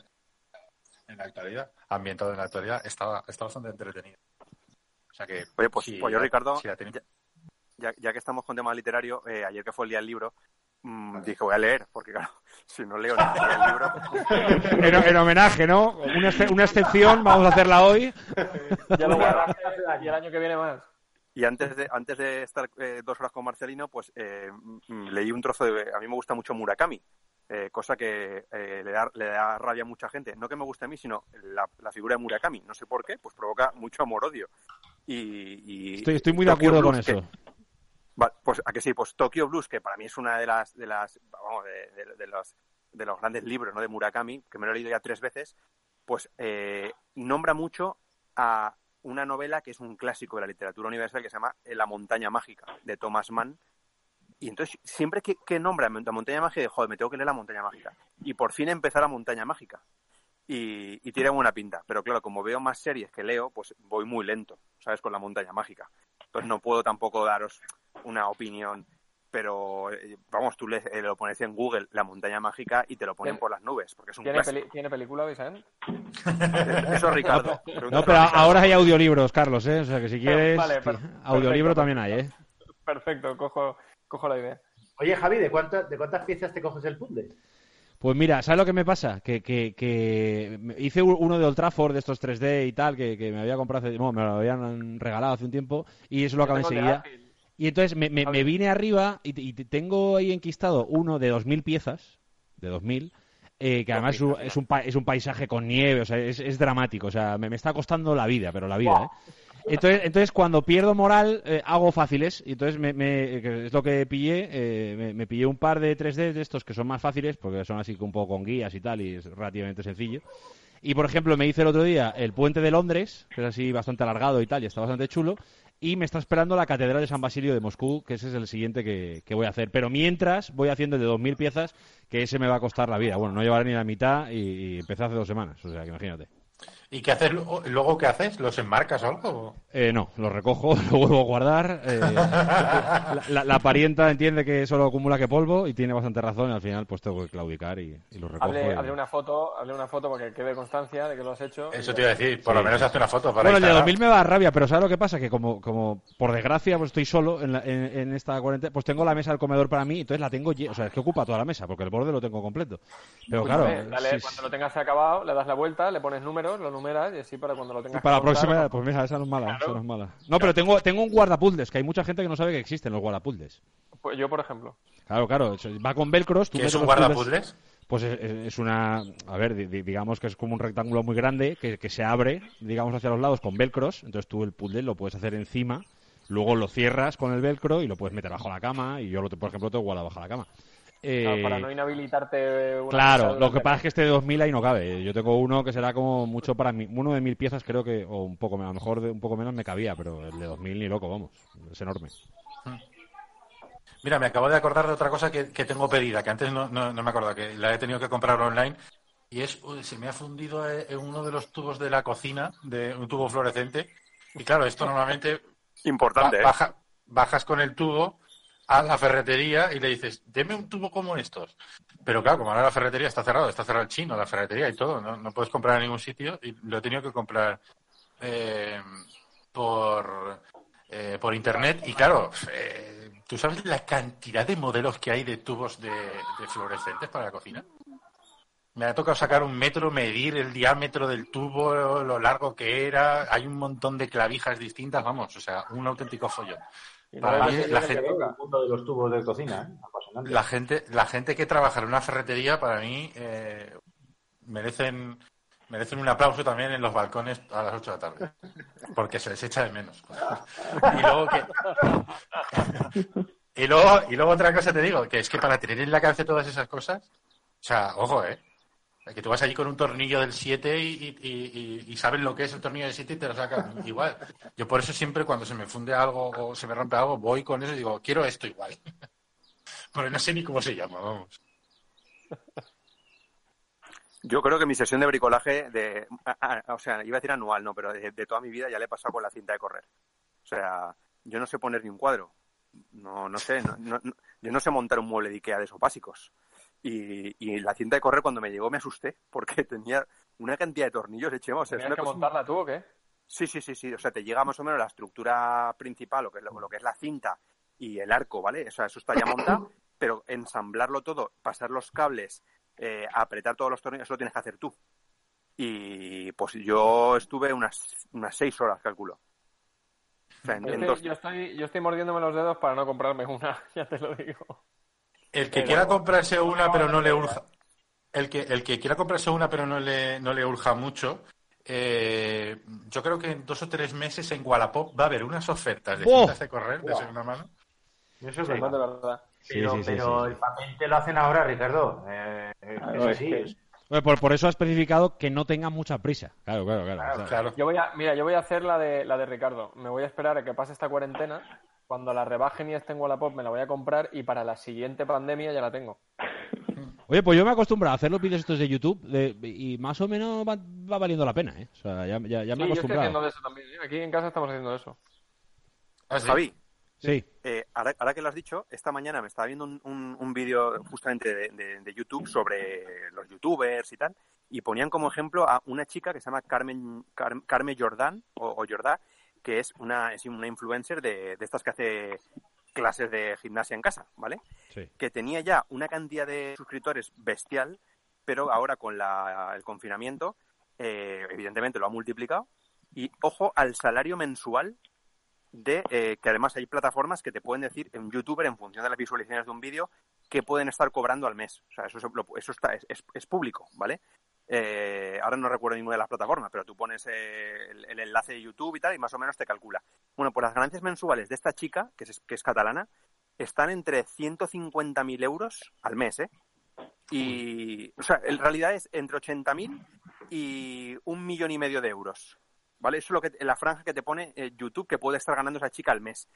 en la actualidad, ambientado en la actualidad, está, está bastante entretenido. O sea que, Oye, pues, si pues yo, Ricardo, si ya, ya que estamos con tema literario, eh, ayer que fue el día del libro, mm, dije voy a leer, porque claro, si no leo día del libro, En, en homenaje, ¿no? Una, una excepción, vamos a hacerla hoy. Ya lo guardaste y el año que viene más. Y antes de, antes de estar eh, dos horas con Marcelino, pues eh, mm, leí un trozo de... A mí me gusta mucho Murakami, eh, cosa que eh, le, da, le da rabia a mucha gente. No que me guste a mí, sino la, la figura de Murakami. No sé por qué, pues provoca mucho amor-odio. Y, y Estoy, estoy muy de acuerdo con que- pues a que sí, pues Tokyo Blues, que para mí es una de las, de las, vamos, de, de- de los, de los grandes libros, ¿no? De Murakami, que me lo he leído ya tres veces, pues eh, nombra mucho a una novela que es un clásico de la literatura universal que se llama La montaña mágica, de Thomas Mann. Y entonces, siempre que, que nombra la montaña mágica, joder, me tengo que leer la montaña mágica. Y por fin empezar la montaña mágica. Y, y tiene buena pinta. Pero claro, como veo más series que leo, pues voy muy lento, ¿sabes? Con la montaña mágica. Entonces no puedo tampoco daros una opinión. Pero, eh, vamos, tú le, eh, lo pones en Google, la montaña mágica, y te lo ponen ¿Tiene- por las nubes, porque es un ¿Tiene, clásico. peli- ¿Tiene película, Vicente? Eso Ricardo. No, pero ahora hay audiolibros, Carlos, ¿eh? O sea que si quieres, Vale, sí, per- audiolibro perfecto. también hay, ¿eh? Perfecto, cojo, cojo la idea. Oye, Javi, ¿de, cuántas ¿de cuántas piezas te coges el puzzle? Pues mira, ¿sabes lo que me pasa? Que, que, que me- hice uno de Old Trafford, de estos 3D y tal, que, que me había comprado, hace, bueno, me lo habían regalado hace un tiempo, y eso lo acabé enseguida. Y entonces me, me- me vine arriba y, y tengo ahí enquistado uno de 2.000 piezas, de 2.000, eh, que además es un, es, un es un paisaje con nieve, o sea, es, es dramático, o sea, me, me está costando la vida, pero la vida, ¿eh? Entonces, entonces cuando pierdo moral, eh, hago fáciles. Y entonces, me, me- es lo que pillé. eh, me, me pillé un par de 3D de estos que son más fáciles, porque son así un poco con guías y tal, y es relativamente sencillo. Y por ejemplo, me hice el otro día el puente de Londres, que es así bastante alargado y tal, y está bastante chulo. Y me está esperando la Catedral de San Basilio de Moscú, que ese es el siguiente que, que voy a hacer. Pero mientras voy haciendo el de 2.000 piezas, que ese me va a costar la vida. Bueno, no llevaré ni la mitad y, y hace dos semanas, o sea que imagínate. ¿Y qué haces lu- luego? ¿Qué haces? ¿Los enmarcas o algo? Eh, no, lo recojo, lo vuelvo a guardar. eh, la, la- la parienta entiende que solo acumula que polvo y tiene bastante razón. Y al final, pues tengo que claudicar y, y lo recojo. Hable, y- hable una foto, hable una foto para que quede constancia de que lo has hecho. Eso te iba a decir, por Sí. lo menos hazte una foto para Bueno, el de Instagram. 2000 me va a dar rabia, pero ¿sabes lo que pasa? Que como, como por desgracia, pues estoy solo en, la- en- en esta cuarentena, pues tengo la mesa del comedor para mí, entonces la tengo o sea, es que ocupa toda la mesa, porque el borde lo tengo completo. Pero claro, dale, sí, cuando lo tengas acabado, le das la vuelta, le pones números, lo números y así para cuando lo tengas Para la que próxima, pues mira, esa no es mala, Claro. esa no es mala. No, pero tengo, tengo un guardapuzzles, que hay mucha gente que no sabe que existen los guardapuzzles. Pues yo, por ejemplo. Claro, claro, va con velcros. tú ¿Qué es un guardapuzzles? Pues es, es- es una, a ver, di- di- digamos que es como un rectángulo muy grande que, que se abre, digamos, hacia los lados con velcros. Entonces tú el puzzle lo puedes hacer encima, luego lo cierras con el velcro y lo puedes meter bajo la cama. Y yo, lo, por ejemplo, tengo guardado bajo la cama. Eh, Claro, para no inhabilitarte una Claro, lo que pasa es que este de 2000 ahí no cabe. Yo tengo uno que será como mucho para mí. Uno de mil piezas creo que, o un poco menos, a lo mejor de un poco menos me cabía, pero el de 2000 ni loco, vamos. Es enorme. Mira, me acabo de acordar de otra cosa que, que tengo pedida, que antes no, no, no me acordaba, que la he tenido que comprar online. Y es, uy, se me ha fundido eh, en uno de los tubos de la cocina, de un tubo fluorescente. Y claro, esto normalmente Importante, ba- ¿eh? baja- bajas con el tubo a la ferretería y le dices, deme un tubo como estos. Pero claro, como ahora la ferretería está cerrada, está cerrado el chino, la ferretería y todo, no, puedes comprar en ningún sitio y lo he tenido que comprar eh, por, eh, por internet. Y claro, eh, ¿tú sabes la cantidad de modelos que hay de tubos de fluorescentes para la cocina? Me ha tocado sacar un metro, medir el diámetro del tubo, lo largo que era. Hay un montón de clavijas distintas, vamos, o sea, un auténtico follón. Y Para mí, hay la que gente, ver el mundo de los tubos de cocina, ¿eh? Apasionante. la gente, la gente que trabaja en una ferretería, para mí, eh, merecen, merecen un aplauso también en los balcones a las 8 de la tarde. Porque se les echa de menos. Y luego que, y luego, y luego otra cosa te digo, que es que para tener en la cabeza todas esas cosas, o sea, ojo, eh. Que tú vas allí con un tornillo del 7 y, y, y- y sabes lo que es el tornillo del 7 y te lo sacan igual. Yo por eso siempre cuando se me funde algo o se me rompe algo, voy con eso y digo, quiero esto igual. Pero no sé ni cómo se llama, vamos. Yo creo que mi sesión de bricolaje, de, a- a- o sea, iba a decir anual, no, pero de, de toda mi vida ya le he pasado con la cinta de correr. O sea, yo no sé poner ni un cuadro. No, no sé, no- no- no- yo no sé montar un mueble de Ikea de esos básicos. Y, y la cinta de correr cuando me llegó me asusté porque tenía una cantidad de tornillos, echemos. O sea, es ¿Tenías una que cosa- montarla tú o qué? Sí, sí, sí, sí. O sea, te llega más o menos la estructura principal, lo que es, lo, lo que es la cinta y el arco, ¿vale? O sea, eso está ya montado, pero ensamblarlo todo, pasar los cables, eh, apretar todos los tornillos, eso lo tienes que hacer tú. Y pues yo estuve unas, unas seis horas, calculo. O sea, en, Yo en estoy, dos- yo, estoy, yo estoy mordiéndome los dedos para no comprarme una, ya te lo digo. El que Pero- quiera comprarse una pero no le urja, el que, el que quiera comprarse una pero no le, no le urja mucho, eh, yo creo que en dos o tres meses en Wallapop va a haber unas ofertas de ¡Oh! de correr de ¡Buah! segunda mano. Eso es Sí, verdad. de verdad. Pero, Sí, pero sí. el papel te lo hacen ahora, Ricardo. Eh, es que- Bueno, Por, por eso ha especificado que no tenga mucha prisa. Claro, claro, claro. Yo voy a, mira, yo voy a hacer la de, la de Ricardo. Me voy a esperar a que pase esta cuarentena. Cuando la rebajen y esté en Wallapop me la voy a comprar y para la siguiente pandemia ya la tengo. Oye, pues yo me he acostumbrado a hacer los vídeos estos de YouTube de- y más o menos va, va valiendo la pena, ¿eh? O sea, ya, ya, ya me Sí, he yo estoy haciendo acostumbrado. de eso también. ¿eh? Aquí en casa estamos haciendo eso. Javi, Sí. eh, ahora, ahora que lo has dicho, esta mañana me estaba viendo un, un- un vídeo justamente de, de- de YouTube sobre los youtubers y tal, y ponían como ejemplo a una chica que se llama Carmen, Car- Carmen Jordán, o, o Jordá, que es una, es una influencer de, de estas que hace clases de gimnasia en casa, ¿vale? Sí. Que tenía ya una cantidad de suscriptores bestial, pero ahora con la- el confinamiento, eh, evidentemente lo ha multiplicado. Y ojo al salario mensual de eh, que además hay plataformas que te pueden decir en youtuber en función de las visualizaciones de un vídeo que pueden estar cobrando al mes. O sea, eso, eso está, es, es- es público, ¿vale? Eh, ahora no recuerdo ninguna de las plataformas, pero tú pones eh, el, el enlace de YouTube y tal y más o menos te calcula. Bueno, pues las ganancias mensuales de esta chica, que es, que es catalana, están entre 150.000 euros al mes, ¿eh? Y, o sea, en realidad es entre 80.000 y un millón y medio de euros. ¿Vale? Eso es lo que, la franja que te pone eh, YouTube que puede estar ganando esa chica al mes.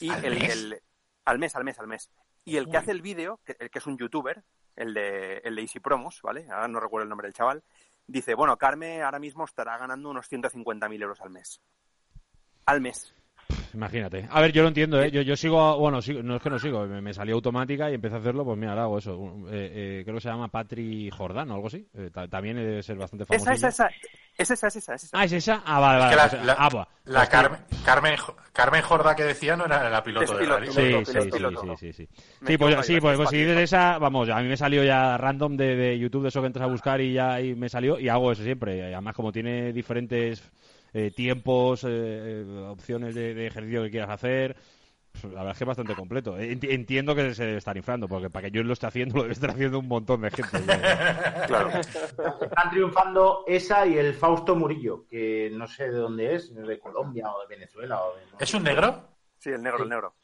Y ¿Al el, mes? el- al mes, al mes, al mes. Y el que Uy. hace el vídeo, que, el que es un youtuber, el de, el de Easy Promos, ¿vale? Ahora no recuerdo el nombre del chaval, dice, bueno, Carme ahora mismo estará ganando unos 150.000 euros al mes. Al mes. Imagínate. A ver, yo lo entiendo, ¿eh? Yo, yo sigo, bueno, sigo- no es que no sigo, me, me salió automática y empecé a hacerlo, pues mira, ahora hago eso. Eh, eh, creo que se llama Patri Jordán o algo así. Eh, ta- también debe ser bastante famoso. Esa, esa, esa. Es esa, es esa, es esa. Ah, ¿es esa? Ah, vale, Es vale. que la, la- ah, pues, la pues, Carmen, Carmen, Carmen Jorda que decía no era la piloto Es de piloto, rally. Sí, piloto, sí, piloto, sí, piloto. sí, sí, sí. Me Sí, pues, sí, pues, pues si dices esa, vamos, a mí me salió ya random de, de YouTube, de eso que entras a buscar y ya y me salió, y hago eso siempre. Además, como tiene diferentes eh, tiempos, eh, eh, opciones de, de ejercicio que quieras hacer, pues, la verdad es que es bastante completo. Enti- Entiendo que se debe estar inflando, porque para que yo lo esté haciendo, lo debe estar haciendo un montón de gente. Claro. Están triunfando esa y el Fausto Murillo, que no sé de dónde es, de Colombia o de Venezuela. O de... ¿Es un negro? Sí, el negro, el negro.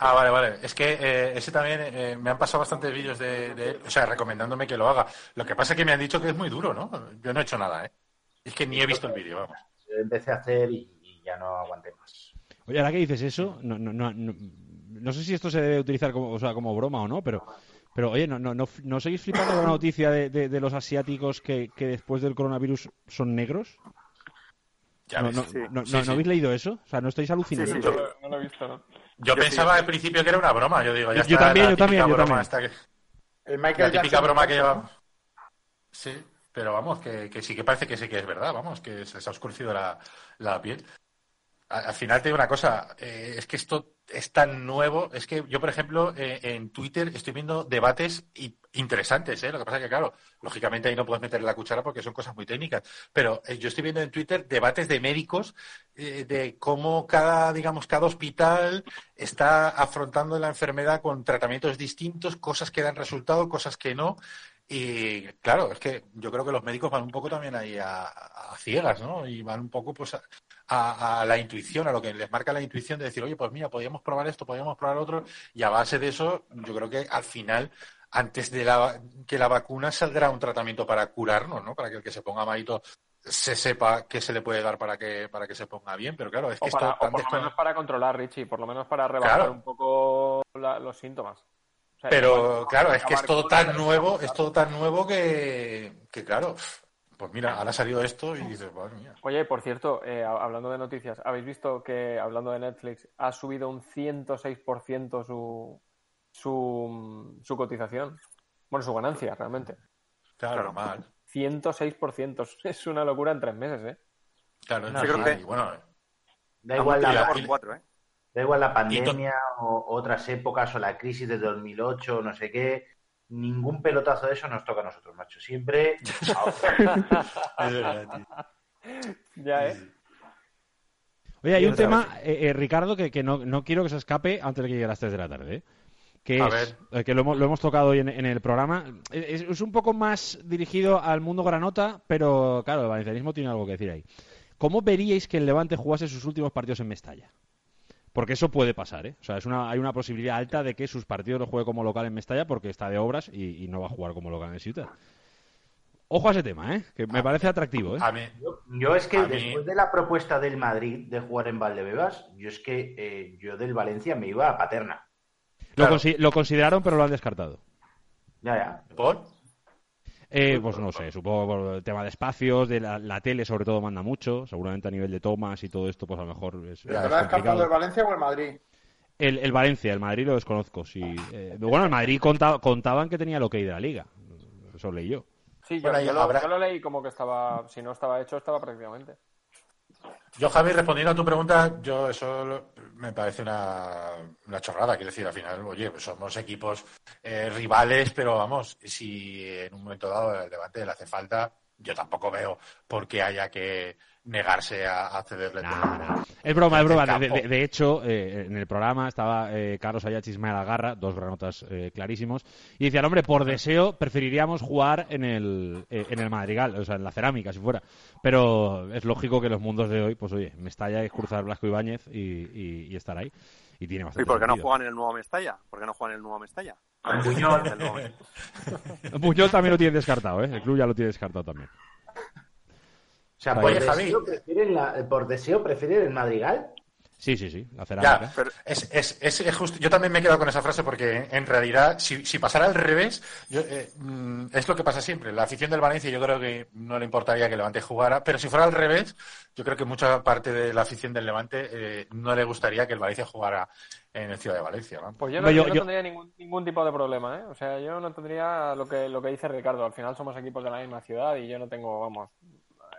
Ah, vale, vale. Es que eh, ese también eh, me han pasado bastantes vídeos de, de él, o sea, recomendándome que lo haga. Lo que pasa es que me han dicho que es muy duro, ¿no? Yo no he hecho nada, ¿eh? Es que ni he visto el vídeo, vamos. Yo empecé a hacer y, y ya no aguanté más. Oye, ahora que dices eso, no, no, no, no, no sé si esto se debe utilizar como, o sea, como broma o no, pero, pero oye, ¿no, no, no, no seguís flipando con la noticia de, de- de los asiáticos que, que después del coronavirus son negros? Ya ¿No, ves. no, Sí. no- Sí, habéis leído eso? O sea, ¿no estáis alucinando? Sí, sí, No, yo- lo- no lo he visto, ¿no? Yo Yo pensaba sí. al principio que era una broma. Yo digo, ya Yo está también, la yo también, típica yo broma también. que- El Michael la típica Jackson broma que perfecto. lleva. Sí, pero vamos, que, que sí que parece que sí que es verdad, vamos, que se les ha oscurecido la, la piel. Al final te digo una cosa, eh, es que esto es tan nuevo, es que yo, por ejemplo, eh, en Twitter estoy viendo debates interesantes, ¿eh? Lo que pasa es que, claro, lógicamente ahí no puedes meter la cuchara porque son cosas muy técnicas, pero eh, yo estoy viendo en Twitter debates de médicos de cómo cada, digamos, cada hospital está afrontando la enfermedad con tratamientos distintos, cosas que dan resultado, cosas que no. Y claro, es que yo creo que los médicos van un poco también ahí a, a ciegas, ¿no? Y van un poco pues a, a- a la intuición, a lo que les marca la intuición de decir, oye, pues mira, podríamos probar esto, podríamos probar otro, y a base de eso, yo creo que al final, antes de la, que la vacuna saldrá un tratamiento para curarnos, ¿no? Para que el que se ponga malito se sepa qué se le puede dar para que, para que se ponga bien, pero claro, es que O, para- por lo menos para controlar, Richie, por lo menos para rebajar Claro. un poco la- los síntomas. O sea, Pero claro, es que es todo tan nuevo, es todo tan nuevo que, que claro, pues mira, ahora ha salido esto y dices, madre mía. Oye, por cierto, eh, ha- hablando de noticias, ¿habéis visto que, hablando de Netflix, ha subido un 106% su, su, su cotización? Bueno, su ganancia, realmente. Claro, normal. 106%. Es una locura en tres meses, ¿eh? Claro, No, sí, sí. y bueno, Da igual la, Multiplicado y- por cuatro, ¿eh? Da igual la pandemia o otras épocas o la crisis de 2008 no sé qué. Ningún pelotazo de eso nos toca a nosotros, macho. Siempre es verdad, tío. Ya, ¿eh? Oye, hay un tema, eh, eh, Ricardo, que, que no, no quiero que se escape antes de que llegue a las 3 de la tarde. ¿eh? Que A es, eh, que lo hemos, lo hemos tocado hoy en, en el programa. Es, es un poco más dirigido al mundo granota, pero claro, el valencianismo tiene algo que decir ahí. ¿Cómo veríais que el Levante jugase sus últimos partidos en Mestalla? Porque eso puede pasar, ¿eh? O sea, es una, hay una posibilidad alta de que sus partidos los juegue como local en Mestalla porque está de obras y, y no va a jugar como local en Ciudad. Ojo a ese tema, ¿eh? Que me parece atractivo, ¿eh? A mí, Yo, yo es que A mí- después de la propuesta del Madrid de jugar en Valdebebas, yo es que eh, yo del Valencia me iba a Paterna. Lo, claro. consi- lo consideraron, pero lo han descartado. Ya, ya. ¿por? Eh, pues no sé, supongo por el tema de espacios, de la, la tele sobre todo manda mucho, seguramente a nivel de tomas y todo esto, pues a lo mejor es, ¿Pero es te lo has descartado complicado. el Valencia o el Madrid? El, el Valencia, el Madrid lo desconozco, sí. Eh, bueno, el Madrid conta- contaban que tenía el ok de la liga, eso leí yo. Sí, yo, Bueno, ahí yo lo, habrá- yo lo leí como que estaba, si no estaba hecho, estaba prácticamente. Yo, Javi, respondiendo a tu pregunta, yo eso me parece una, una chorrada. Quiero decir, al final, oye, pues somos equipos eh, rivales, pero vamos, si en un momento dado el Levante le hace falta, yo tampoco veo por qué haya que negarse a, a cederle. Nah, todo. nah. Es broma, es broma. De, campo. de- de hecho, eh, en el programa estaba eh, Carlos Ayach y Ismael Agarra, dos granotas eh, clarísimos, y decían, hombre, por deseo preferiríamos jugar en el, eh, en el Madrigal, o sea, en la cerámica, si fuera. Pero es lógico que los mundos de hoy, pues oye, Mestalla es cruzar Blasco Ibáñez y, y, y estar ahí. Y tiene ¿Y bastante por qué no juegan en el nuevo Mestalla? ¿Por qué no juegan en el nuevo Mestalla? Buñol. El nuevo- Buñol también lo tiene descartado, ¿eh? El club ya lo tiene descartado también. Sea, por Javi. deseo, prefieren la- por deseo prefieren el Madrigal. Sí, sí, sí, la Ya, cerámica. pero es, es, es, es justo. Yo también me he quedado con esa frase porque en realidad, si, si pasara al revés, yo, eh, mm, es lo que pasa siempre. La afición del Valencia yo creo que no le importaría que el Levante jugara, pero si fuera al revés, yo creo que mucha parte de la afición del Levante eh, no le gustaría que el Valencia jugara en el Ciudad de Valencia. ¿no? Pues yo no, Hombre, yo- yo no yo- tendría ningún, ningún tipo de problema, ¿eh? O sea, yo no tendría lo que, lo que dice Ricardo. Al final somos equipos de la misma ciudad y yo no tengo, vamos,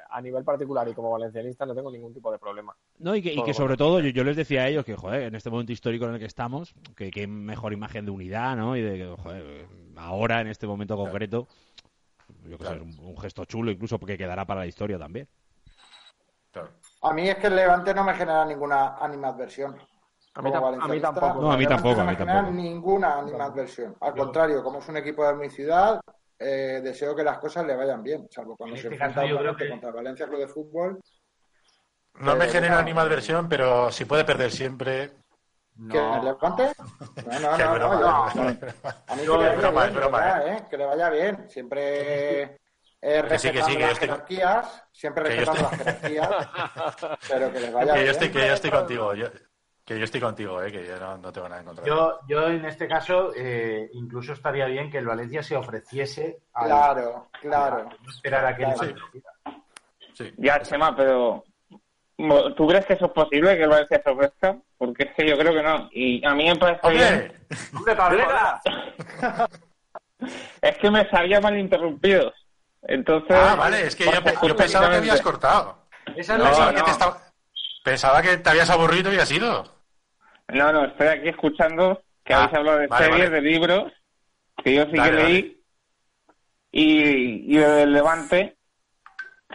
a nivel particular y como valencianista no tengo ningún tipo de problema. No, y que, y que sobre todo yo, yo les decía a ellos que, joder, en este momento histórico en el que estamos, que, que mejor imagen de unidad, ¿no? Y de que, joder, ahora, en este momento concreto, yo que sé, un, un gesto chulo incluso porque quedará para la historia también. A mí es que el Levante no me genera ninguna animadversión. A mí a mí tampoco. No, a mí tampoco, no a me mí genera tampoco. ninguna animadversión. Al contrario, como es un equipo de mi ciudad, eh, deseo que las cosas le vayan bien, salvo cuando En se este enfrenta caso yo obviamente creo que- contra Valencia Club de Fútbol. No me Pero, genera bueno, animadversión, pero si puede perder siempre. ¿Que el Levante? No, no, no, broma, no, broma. A mí No, que le es vaya broma, bien, es broma, verdad, ¿eh? ¿eh? Que le vaya bien. Siempre eh, Que sí, que sí, respetando que yo las estoy- jerarquías, siempre que respetando estoy- las jerarquías, pero que les vaya Que bien. yo estoy, que yo estoy contigo. yo- que yo estoy contigo, eh, que yo no, no tengo nada en contra. Yo, yo en este caso, eh, incluso estaría bien que el Valencia se ofreciese a Claro, claro. no esperar a que el Claro. Levante Ya, Chema, pero ¿tú crees que eso es posible que el Valencia se ofrezca? Porque es que yo creo que no. Y a mí me parece bien. ¡Hombre, Pablera! Es que me sabía mal interrumpidos. Entonces. Ah, vale, es que yo, yo pensaba que habías cortado. Esa No, pensaba, que no. te estaba- pensaba que te habías aburrido y has ido. No, no, estoy aquí escuchando que Ah, habéis hablado de vale, series, vale. de libros, que yo sí Dale, que leí, y, y del Levante,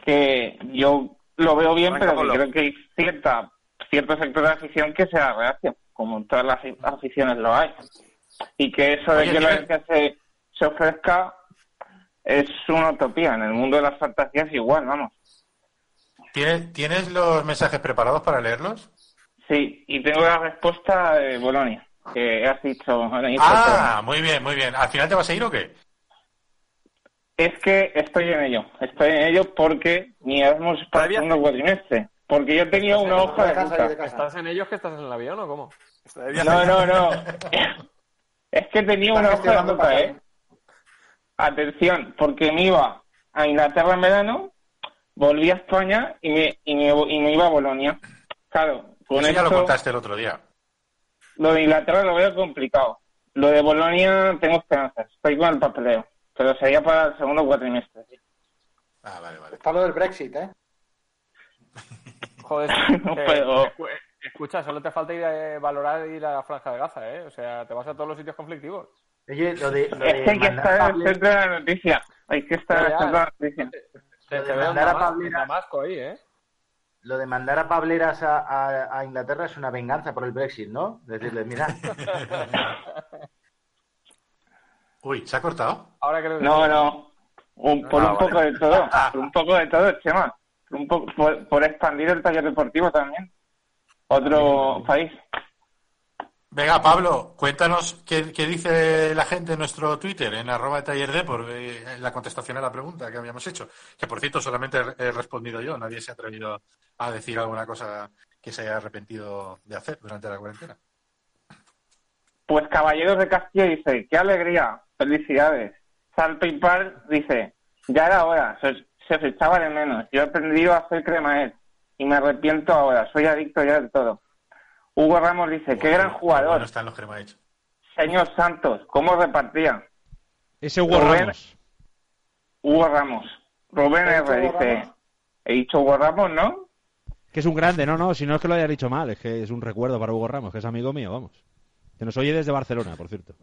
que yo lo veo bien, Arranca, pero que creo que hay cierta, cierto sector de afición que sea reacio, como en todas las aficiones lo hay. Y que eso de que la. Valencia se, se ofrezca es una utopía. En el mundo de las fantasías igual, vamos. ¿Tienes, ¿Tienes los mensajes preparados para leerlos? Sí, y tengo la respuesta de Bolonia, que has dicho. al inicio Ah, muy bien, muy bien. ¿Al final te vas a ir o qué? Es que estoy en ello, estoy en ello porque ni hemos para el segundo cuatrimestre. Porque yo tenía una hoja de ruta. ¿Estás en ellos que estás en el avión o cómo? No, no, no. Es que tenía una hoja de ruta, ¿eh? Atención, porque me iba a Inglaterra en verano, volví a España y me, y me, y me iba a Bolonia. Claro, con Eso ya lo contaste el otro día. lo de Inglaterra lo veo complicado. Lo de Bolonia tengo esperanzas, estoy con el papeleo. Pero sería para el segundo cuatrimestre. sí. Ah, vale, vale. Está lo del Brexit, ¿eh? Joder, No eh, puedo. escucha, solo te falta ir a valorar ir a la Franja de Gaza, ¿eh? O sea, te vas a todos los sitios conflictivos. Oye, lo de, lo Es que hay que estar al centro de la noticia. Hay que estar al centro de la noticia. Te, veo en Damasco ahí, ¿eh? Lo de mandar a Pableras a, a- a Inglaterra es una venganza por el Brexit, ¿no? Decirles, mira, Uy, ¿se ha cortado? Ahora creo que No, no. Un- por Ah, un vale. poco de todo. Por un poco de todo, Chema. Por, un poco, por, por expandir el taller deportivo también. Otro país. Venga, Pablo, cuéntanos qué, dice la gente en nuestro Twitter, en arroba de, por eh, la contestación a la pregunta que habíamos hecho. Que, por cierto, solamente he respondido yo. Nadie se ha atrevido a decir alguna cosa que se haya arrepentido de hacer durante la cuarentena. Pues Caballeros de Castilla dice, qué alegría, felicidades. Salpipar dice, ya era hora, se, se os echaba de menos. Yo he aprendido a hacer cremaet y me arrepiento ahora, soy adicto ya del todo. Hugo Ramos dice, qué gran Bueno, jugador. están los cremahechos. Señor Santos, ¿cómo repartía? Ese Hugo Rubén- Ramos. Hugo Ramos. Rubén ¿He dicho R. Dice, Ramos? he dicho Hugo Ramos, ¿no? Que es un grande, no, no, si no es que lo haya dicho mal, es que es un recuerdo para Hugo Ramos, que es amigo mío, vamos. Que nos oye desde Barcelona, por cierto.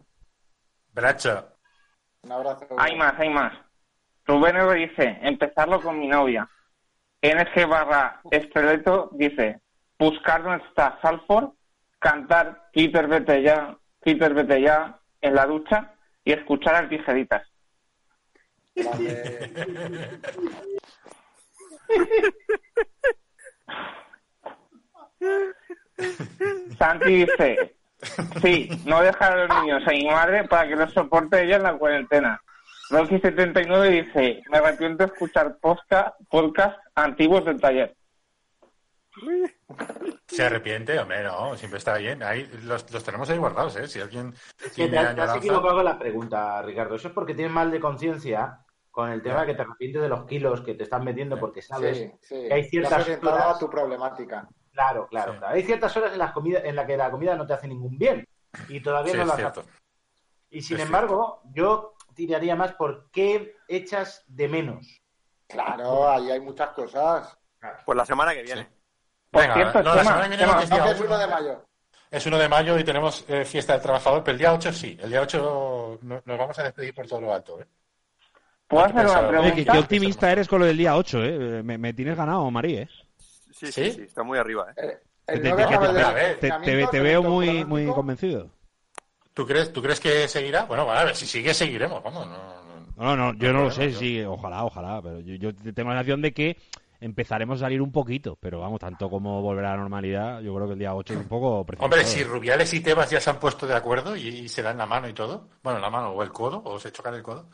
Bracho. Un abrazo. Hay más, hay más. Rubén R. dice, empezarlo con mi novia. NG barra esqueleto dice, buscar dónde está Salford, cantar Peter vete ya, Peter vete ya en la ducha y escuchar a tijeritas. Santi dice, sí, no dejar a los niños a mi madre para que los soporte ella en la cuarentena. Rocky79 dice, me arrepiento de escuchar podcast, podcast antiguos del taller. Se arrepiente, hombre, no, siempre está bien. Ahí los, los tenemos ahí guardados, ¿eh? Si alguien Que tiene te, has- equivocado con la pregunta, Ricardo. Eso es porque tienes mal de conciencia con el tema que te arrepientes de los kilos que te están metiendo porque sabes Sí, sí. que hay ciertas horas- tu problemática. Claro, claro, claro. Hay ciertas horas en las comidas en las que la comida no te hace ningún bien y todavía Sí, no cierto. hace. Y sin Es embargo, yo tiraría más por qué echas de menos. Claro, ahí hay muchas cosas. Pues la semana que viene. Por Venga, cierto, no, la Chema, Chema, no, es día No, que es uno. 1 de mayo. Es 1 de mayo y tenemos eh, fiesta del trabajador, pero el día 8 sí. El día 8 no- nos vamos a despedir por todo lo alto. ¿eh? ¿Puedo hacer una pensar. Oye, qué, pregunta? qué optimista eres con lo del día 8, ¿eh? Me, me tienes ganado, Marí, ¿eh? Sí, sí, ¿Sí? sí, está muy arriba. ¿eh? El, Te, el te- 9 te- acaba te- de a ver, te- te- te veo muy, muy convencido. ¿Tú crees, ¿Tú crees que seguirá? Bueno, a ver, si sigue, seguiremos. Vamos, no, no- No, no, yo no lo sé, yo- sí, ojalá, ojalá, pero yo, yo tengo la sensación de que empezaremos a salir un poquito, pero vamos, tanto como volver a la normalidad, yo creo que el día 8 es un poco precipitado. Hombre, si Rubiales y Tebas ya se han puesto de acuerdo y, y se dan la mano y todo, bueno, la mano o el codo, o se chocan el codo,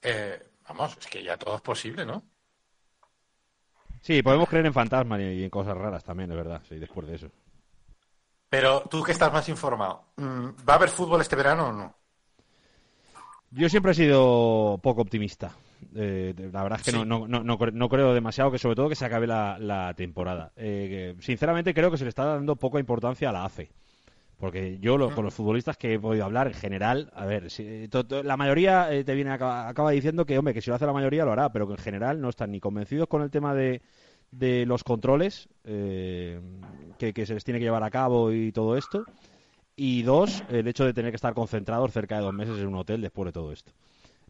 eh, vamos, es que ya todo es posible, ¿no? Sí, podemos creer en fantasmas y y en cosas raras también, es verdad, sí, después de eso. Pero tú que estás más informado, mm, ¿va a haber fútbol este verano o no? Yo siempre he sido poco optimista. Eh, la verdad es que Sí. no, no, no, no cre- no creo demasiado que sobre todo que se acabe la, la temporada. Eh, sinceramente creo que se le está dando poca importancia a la AFE. Porque yo lo- con los futbolistas que he podido hablar en general, a ver, si- to- to- la mayoría eh, te viene acaba, acaba diciendo que, hombre, que si lo hace la mayoría lo hará, pero que en general no están ni convencidos con el tema de, de los controles eh, que, que se les tiene que llevar a cabo y todo esto. Y dos, el hecho de tener que estar concentrados cerca de dos meses en un hotel después de todo esto.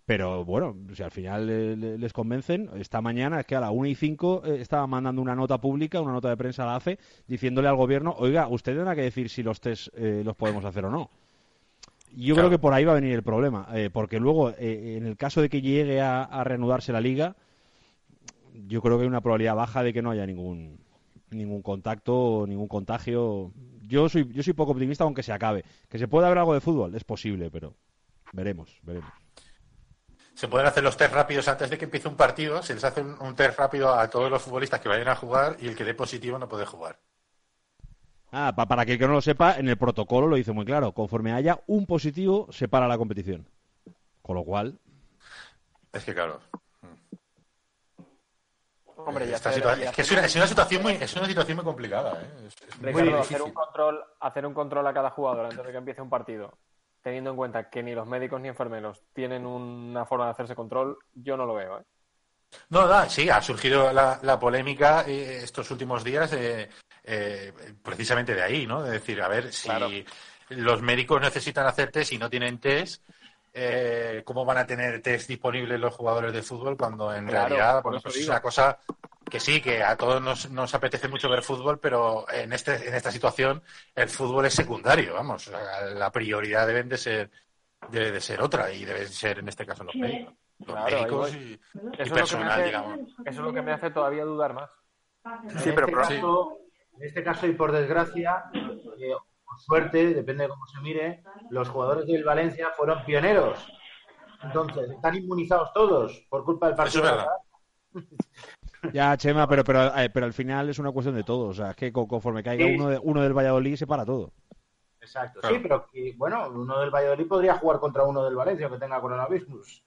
Pero bueno, si al final eh, le- les convencen, esta mañana es que a la 1 y 5 eh, estaba mandando una nota pública, una nota de prensa a la AFE, diciéndole al gobierno, oiga, usted tendrá que decir si los test eh, los podemos hacer o no. Y Yo Claro. creo que por ahí va a venir el problema, eh, porque luego, en el caso de que llegue a, a reanudarse la liga, yo creo que hay una probabilidad baja de que no haya ningún ningún contacto, ningún contagio. Yo soy yo soy poco optimista aunque se acabe. Que se pueda ver algo de fútbol, es posible, pero veremos, veremos. Se pueden hacer los test rápidos antes de que empiece un partido, se les hace un, un test rápido a todos los futbolistas que vayan a jugar y el que dé positivo no puede jugar. Ah, pa- para aquel que no lo sepa, en el protocolo lo dice muy claro. Conforme haya un positivo, se para la competición. Con lo cual, Es que claro. Hombre, y esta hacer- es que una, un- es una situación muy, es una situación muy complicada, ¿eh? Es, es muy hacer un control, hacer un control a cada jugador antes de que empiece un partido, teniendo en cuenta que ni los médicos ni enfermeros tienen una forma de hacerse control, yo no lo veo. ¿eh? No, no, sí, ha surgido la, la polémica eh, estos últimos días eh, eh, precisamente de ahí, ¿no? De decir, a ver, si Claro. los médicos necesitan hacer test y no tienen test, eh, ¿cómo van a tener test disponibles los jugadores de fútbol cuando en Claro, realidad bueno, eso pues es una cosa que sí, que a todos nos, nos apetece mucho ver fútbol, pero en, este, en esta situación el fútbol es secundario, vamos, la prioridad deben de ser debe de ser otra y deben ser en este caso los médicos. Los Claro, ahí médicos y, y Eso es, lo que me personal, hace, digamos. eso es lo que me hace todavía dudar más. Sí, en, pero este pro- caso, en este caso, y por desgracia, eh, por suerte, depende de cómo se mire, los jugadores del Valencia fueron pioneros. Entonces, están inmunizados todos por culpa del partido. Eso es verdad. ya Chema, pero pero, eh, pero al final es una cuestión de todo. O sea, es que co- conforme caiga Sí. uno, de- uno del Valladolid se para todo. Exacto, Claro. sí, pero que, bueno, uno del Valladolid podría jugar contra uno del Valencia que tenga coronavirus.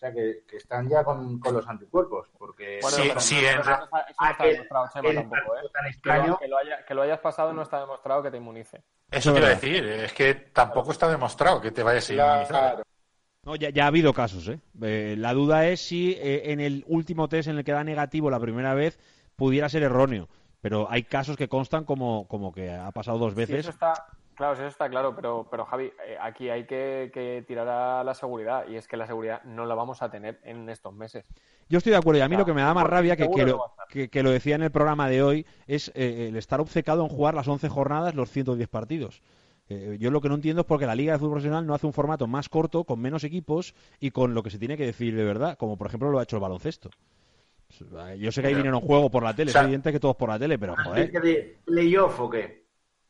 O sea, que, que están ya con, con los anticuerpos, porque Bueno, Sí, pero sí, no- en eso ra- no está- eso no está aquel- demostrado, Chema, tampoco, ¿eh? tan Que extraño. lo, que lo haya- que lo hayas pasado no está demostrado que te inmunice. Eso te iba a decir, es que tampoco está demostrado que te vayas a inmunizar. Claro. No, ya, ya ha habido casos, ¿eh? Eh, La duda es si eh, en el último test en el que da negativo la primera vez pudiera ser erróneo. Pero hay casos que constan como, como que ha pasado dos Sí, veces. eso está, claro, eso está claro, pero, pero Javi, eh, aquí hay que, que tirar a la seguridad y es que la seguridad no la vamos a tener en estos meses. Yo estoy de acuerdo y a mí Claro, lo que me da más rabia, que, que lo, que, lo decía en el programa de hoy, es eh, el estar obcecado en jugar las 11 jornadas, los 110 partidos. Eh, yo lo que no entiendo es porque la Liga de Fútbol Profesional no hace un formato más corto, con menos equipos y con lo que se tiene que decir de verdad, como por ejemplo lo ha hecho el baloncesto. Yo sé que hay dinero en juego por la tele, O sea, es evidente que todos por la tele, pero joder. ¿Especie de playoff o qué?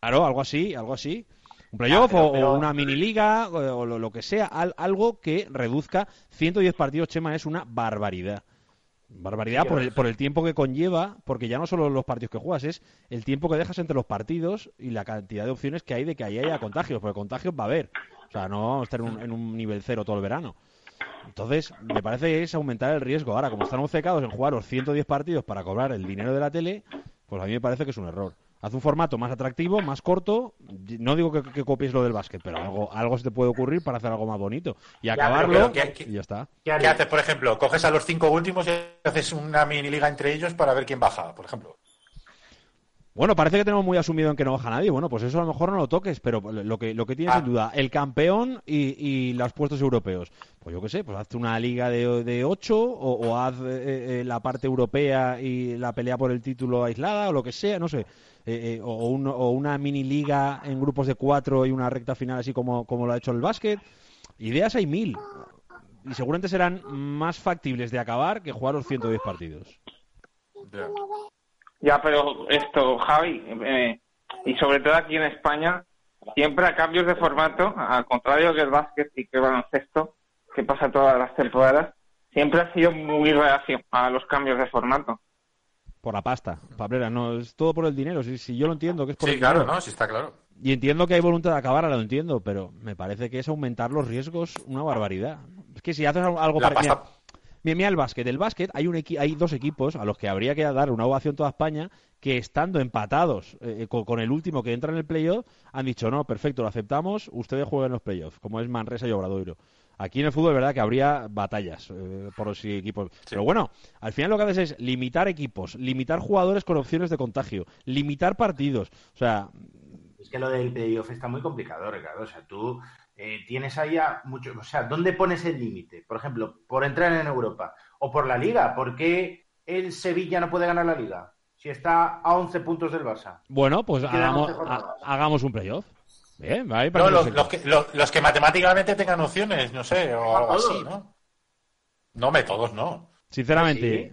Claro, algo así, algo así. Un playoff Ah, o- pero- una mini liga o, lo, lo que sea, al- algo que reduzca 110 partidos, Chema, es una barbaridad. Barbaridad por el, por el tiempo que conlleva, porque ya no solo los partidos que juegas, es el tiempo que dejas entre los partidos y la cantidad de opciones que hay de que ahí haya contagios, porque contagios va a haber. O sea, no vamos a estar en un, en un nivel cero todo el verano. Entonces, me parece que es aumentar el riesgo. Ahora, como están obcecados en jugar los 110 partidos para cobrar el dinero de la tele, pues a mí me parece que es un error. Haz un formato más atractivo, más corto. No digo que, que copies lo del básquet, pero algo, algo se te puede ocurrir para hacer algo más bonito. Y pero- acabarlo pero ¿qué- y ya está. ¿Qué haces, por ejemplo? Coges a los cinco últimos y haces una mini liga entre ellos para ver quién baja, por ejemplo. Bueno, parece que tenemos muy asumido en que no baja nadie. Bueno, pues eso a lo mejor no lo toques, pero lo que, lo que tienes Ah. sin duda, el campeón y, y los puestos europeos. Pues yo qué sé, pues hazte una liga de, de ocho o, o haz eh, eh, la parte europea y la pelea por el título aislada o lo que sea, no sé. Eh, o, o un- o una mini liga en grupos de cuatro y una recta final así como, como lo ha hecho el básquet. Ideas hay mil. Y seguramente serán más factibles de acabar que jugar los 110 partidos. Ya, pero esto, Javi, eh, y sobre todo aquí en España, siempre a cambios de formato, al contrario que el básquet y que el baloncesto, que pasa todas las temporadas, siempre ha sido muy reacio a los cambios de formato. Por la pasta, Pablera, no, es todo por el dinero. Si, si yo lo entiendo que es por Sí, el claro, dinero. ¿no? Sí, está claro. Y entiendo que hay voluntad de acabar, lo entiendo, pero me parece que es aumentar los riesgos una barbaridad. Es que si haces algo La pare- pasta- Mira, mira el básquet. El básquet hay, un equi- hay dos equipos a los que habría que dar una ovación toda España que estando empatados eh, con, con el último que entra en el playoff han dicho no, perfecto, lo aceptamos, ustedes jueguen los playoffs, como es Manresa y Obradoiro. Aquí en el fútbol es verdad que habría batallas eh, por los equipos. Pero bueno, al final lo que haces es limitar equipos, limitar jugadores con opciones de contagio, limitar partidos. O sea, Es que lo del playoff está muy complicado, Ricardo. O sea, tú eh, tienes ahí a mucho. O sea, ¿dónde pones el límite? Por ejemplo, por entrar en Europa o por la Liga. ¿Por qué el Sevilla no puede ganar la Liga? Si está a 11 puntos del Barça. bueno, pues hagamos, 11 jornadas. ha- hagamos un playoff. Bien, vale, No, para los, que no los que, los, los que matemáticamente tengan opciones, no sé, o algo así, ¿no? No, me todos no. Sinceramente,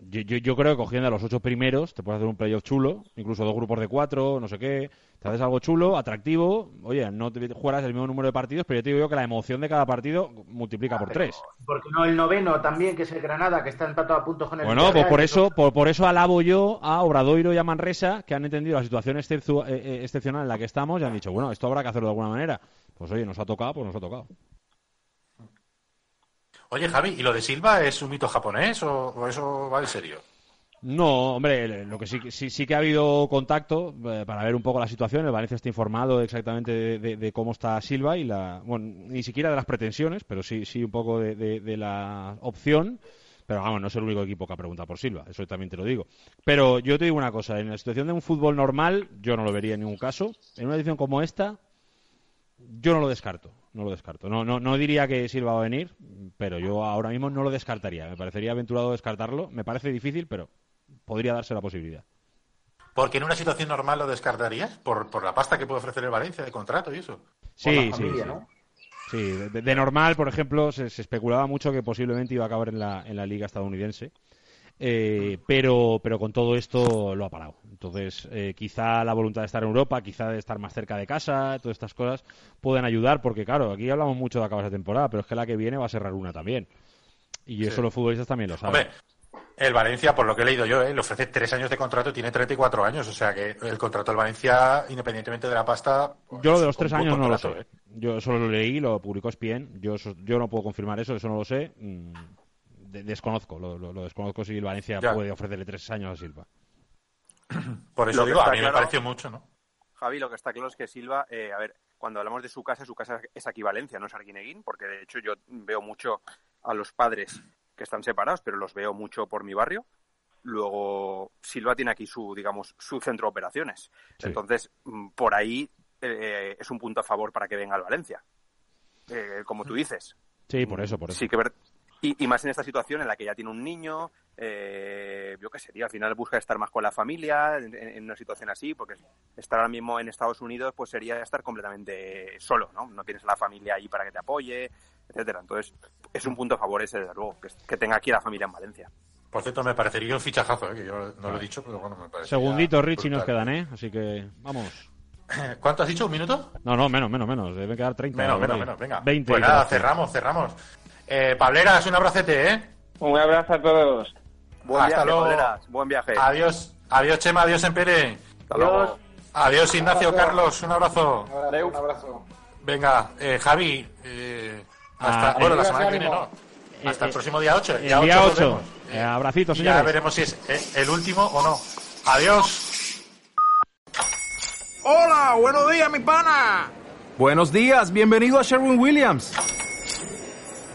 yo, yo, yo creo que cogiendo a los ocho primeros te puedes hacer un playoff chulo, incluso dos grupos de cuatro, no sé qué. Te haces algo chulo, atractivo. Oye, no te juegas el mismo número de partidos, pero yo te digo yo que la emoción de cada partido multiplica por tres. Porque no el noveno también, que es el Granada, que está empatado a puntos con el Bueno, pues por eso, por, por eso alabo yo a Obradoiro y a Manresa, que han entendido la situación eh, eh, excepcional en la que estamos y han dicho, bueno, esto habrá que hacerlo de alguna manera. Pues oye, nos ha tocado, pues nos ha tocado. Oye, Javi, ¿y lo de Silva es un mito japonés o, eso va en serio? No, hombre, lo que sí, sí, sí que ha habido contacto eh, para ver un poco la situación. El Valencia está informado exactamente de, cómo está Silva y la, bueno, ni siquiera de las pretensiones, pero sí, sí un poco de la opción. Pero vamos, no es el único equipo que ha preguntado por Silva, eso también te lo digo. Pero yo te digo una cosa, en la situación de un fútbol normal, yo no lo vería en ningún caso. En una edición como esta, yo no lo descarto, no lo descarto. No, no, no diría que Silva va a venir, pero yo ahora mismo no lo descartaría. Me parecería aventurado descartarlo. Me parece difícil, pero podría darse la posibilidad. Porque en una situación normal lo descartarías por, por la pasta que puede ofrecer el Valencia de contrato y eso. Sí, sí, sí. ¿no? Sí, de, de normal, por ejemplo, se, se especulaba mucho que posiblemente iba a acabar en la, en la liga estadounidense. Eh, pero, pero con todo esto lo ha parado. Entonces, eh, quizá la voluntad de estar en Europa, quizá de estar más cerca de casa, todas estas cosas pueden ayudar, porque claro, aquí hablamos mucho de acabar esa temporada, pero es que la que viene va a ser una también. Y eso los futbolistas también lo saben. Hombre, el Valencia, por lo que he leído yo, ¿eh? le ofrece tres años de contrato, tiene 34 años, o sea que el contrato del Valencia, independientemente de la pasta... Yo lo de los tres años no lo sé. ¿eh? Yo solo lo leí, lo publicó Spien. Yo, yo no puedo confirmar eso, eso no lo sé. Mm, de- desconozco, lo, lo- lo desconozco si el Valencia Ya. puede ofrecerle tres años a Silva. Por eso digo, a mí me pareció mucho, ¿no? Javi, lo que está claro es que Silva, eh, a ver, cuando hablamos de su casa, su casa es aquí Valencia, no es Arguineguín, porque de hecho yo veo mucho a los padres que están separados, pero los veo mucho por mi barrio. Luego, Silva tiene aquí su, digamos, su centro de operaciones. Sí. Entonces, mm, por ahí eh, es un punto a favor para que venga al Valencia. Eh, como tú dices. Sí, por eso, por eso. Sí que ver... y, y más en esta situación en la que ya tiene un niño, eh, yo qué sé, tío, al final busca estar más con la familia en, en una situación así, porque estar ahora mismo en Estados Unidos pues sería estar completamente solo, ¿no? No tienes a la familia ahí para que te apoye, etcétera. Entonces, es un punto a favor ese, desde luego, que, que tenga aquí la familia en Valencia. Por cierto, me parecería un fichajazo, ¿eh? que yo no lo he dicho, pero bueno, me parece. Segunditos, Richie, nos quedan, ¿eh? Así que vamos. ¿Cuánto has dicho? ¿Un minuto? No, no, menos, menos, menos. Deben quedar 30. Menos, menos, menos, venga. 20. Pues nada, cerramos, cerramos. Eh, Pableras, un abracete, ¿eh? Un abrazo a todos. Buen Hasta viaje, luego. Buen viaje. Adiós, adiós Chema, adiós Empere. Hasta luego. Adiós Ignacio, abrazo. Carlos, un abrazo. Un abrazo. Un abrazo. Venga, eh, Javi, eh, hasta, Ah, bueno, eh, la semana que ánimo. viene no. Hasta Eh, el próximo día 8. El día 8. Eh, abracitos, ya señores. veremos si es eh, el último o no. Adiós. Hola, buenos días, mi pana. Buenos días, bienvenido a Sherwin Williams.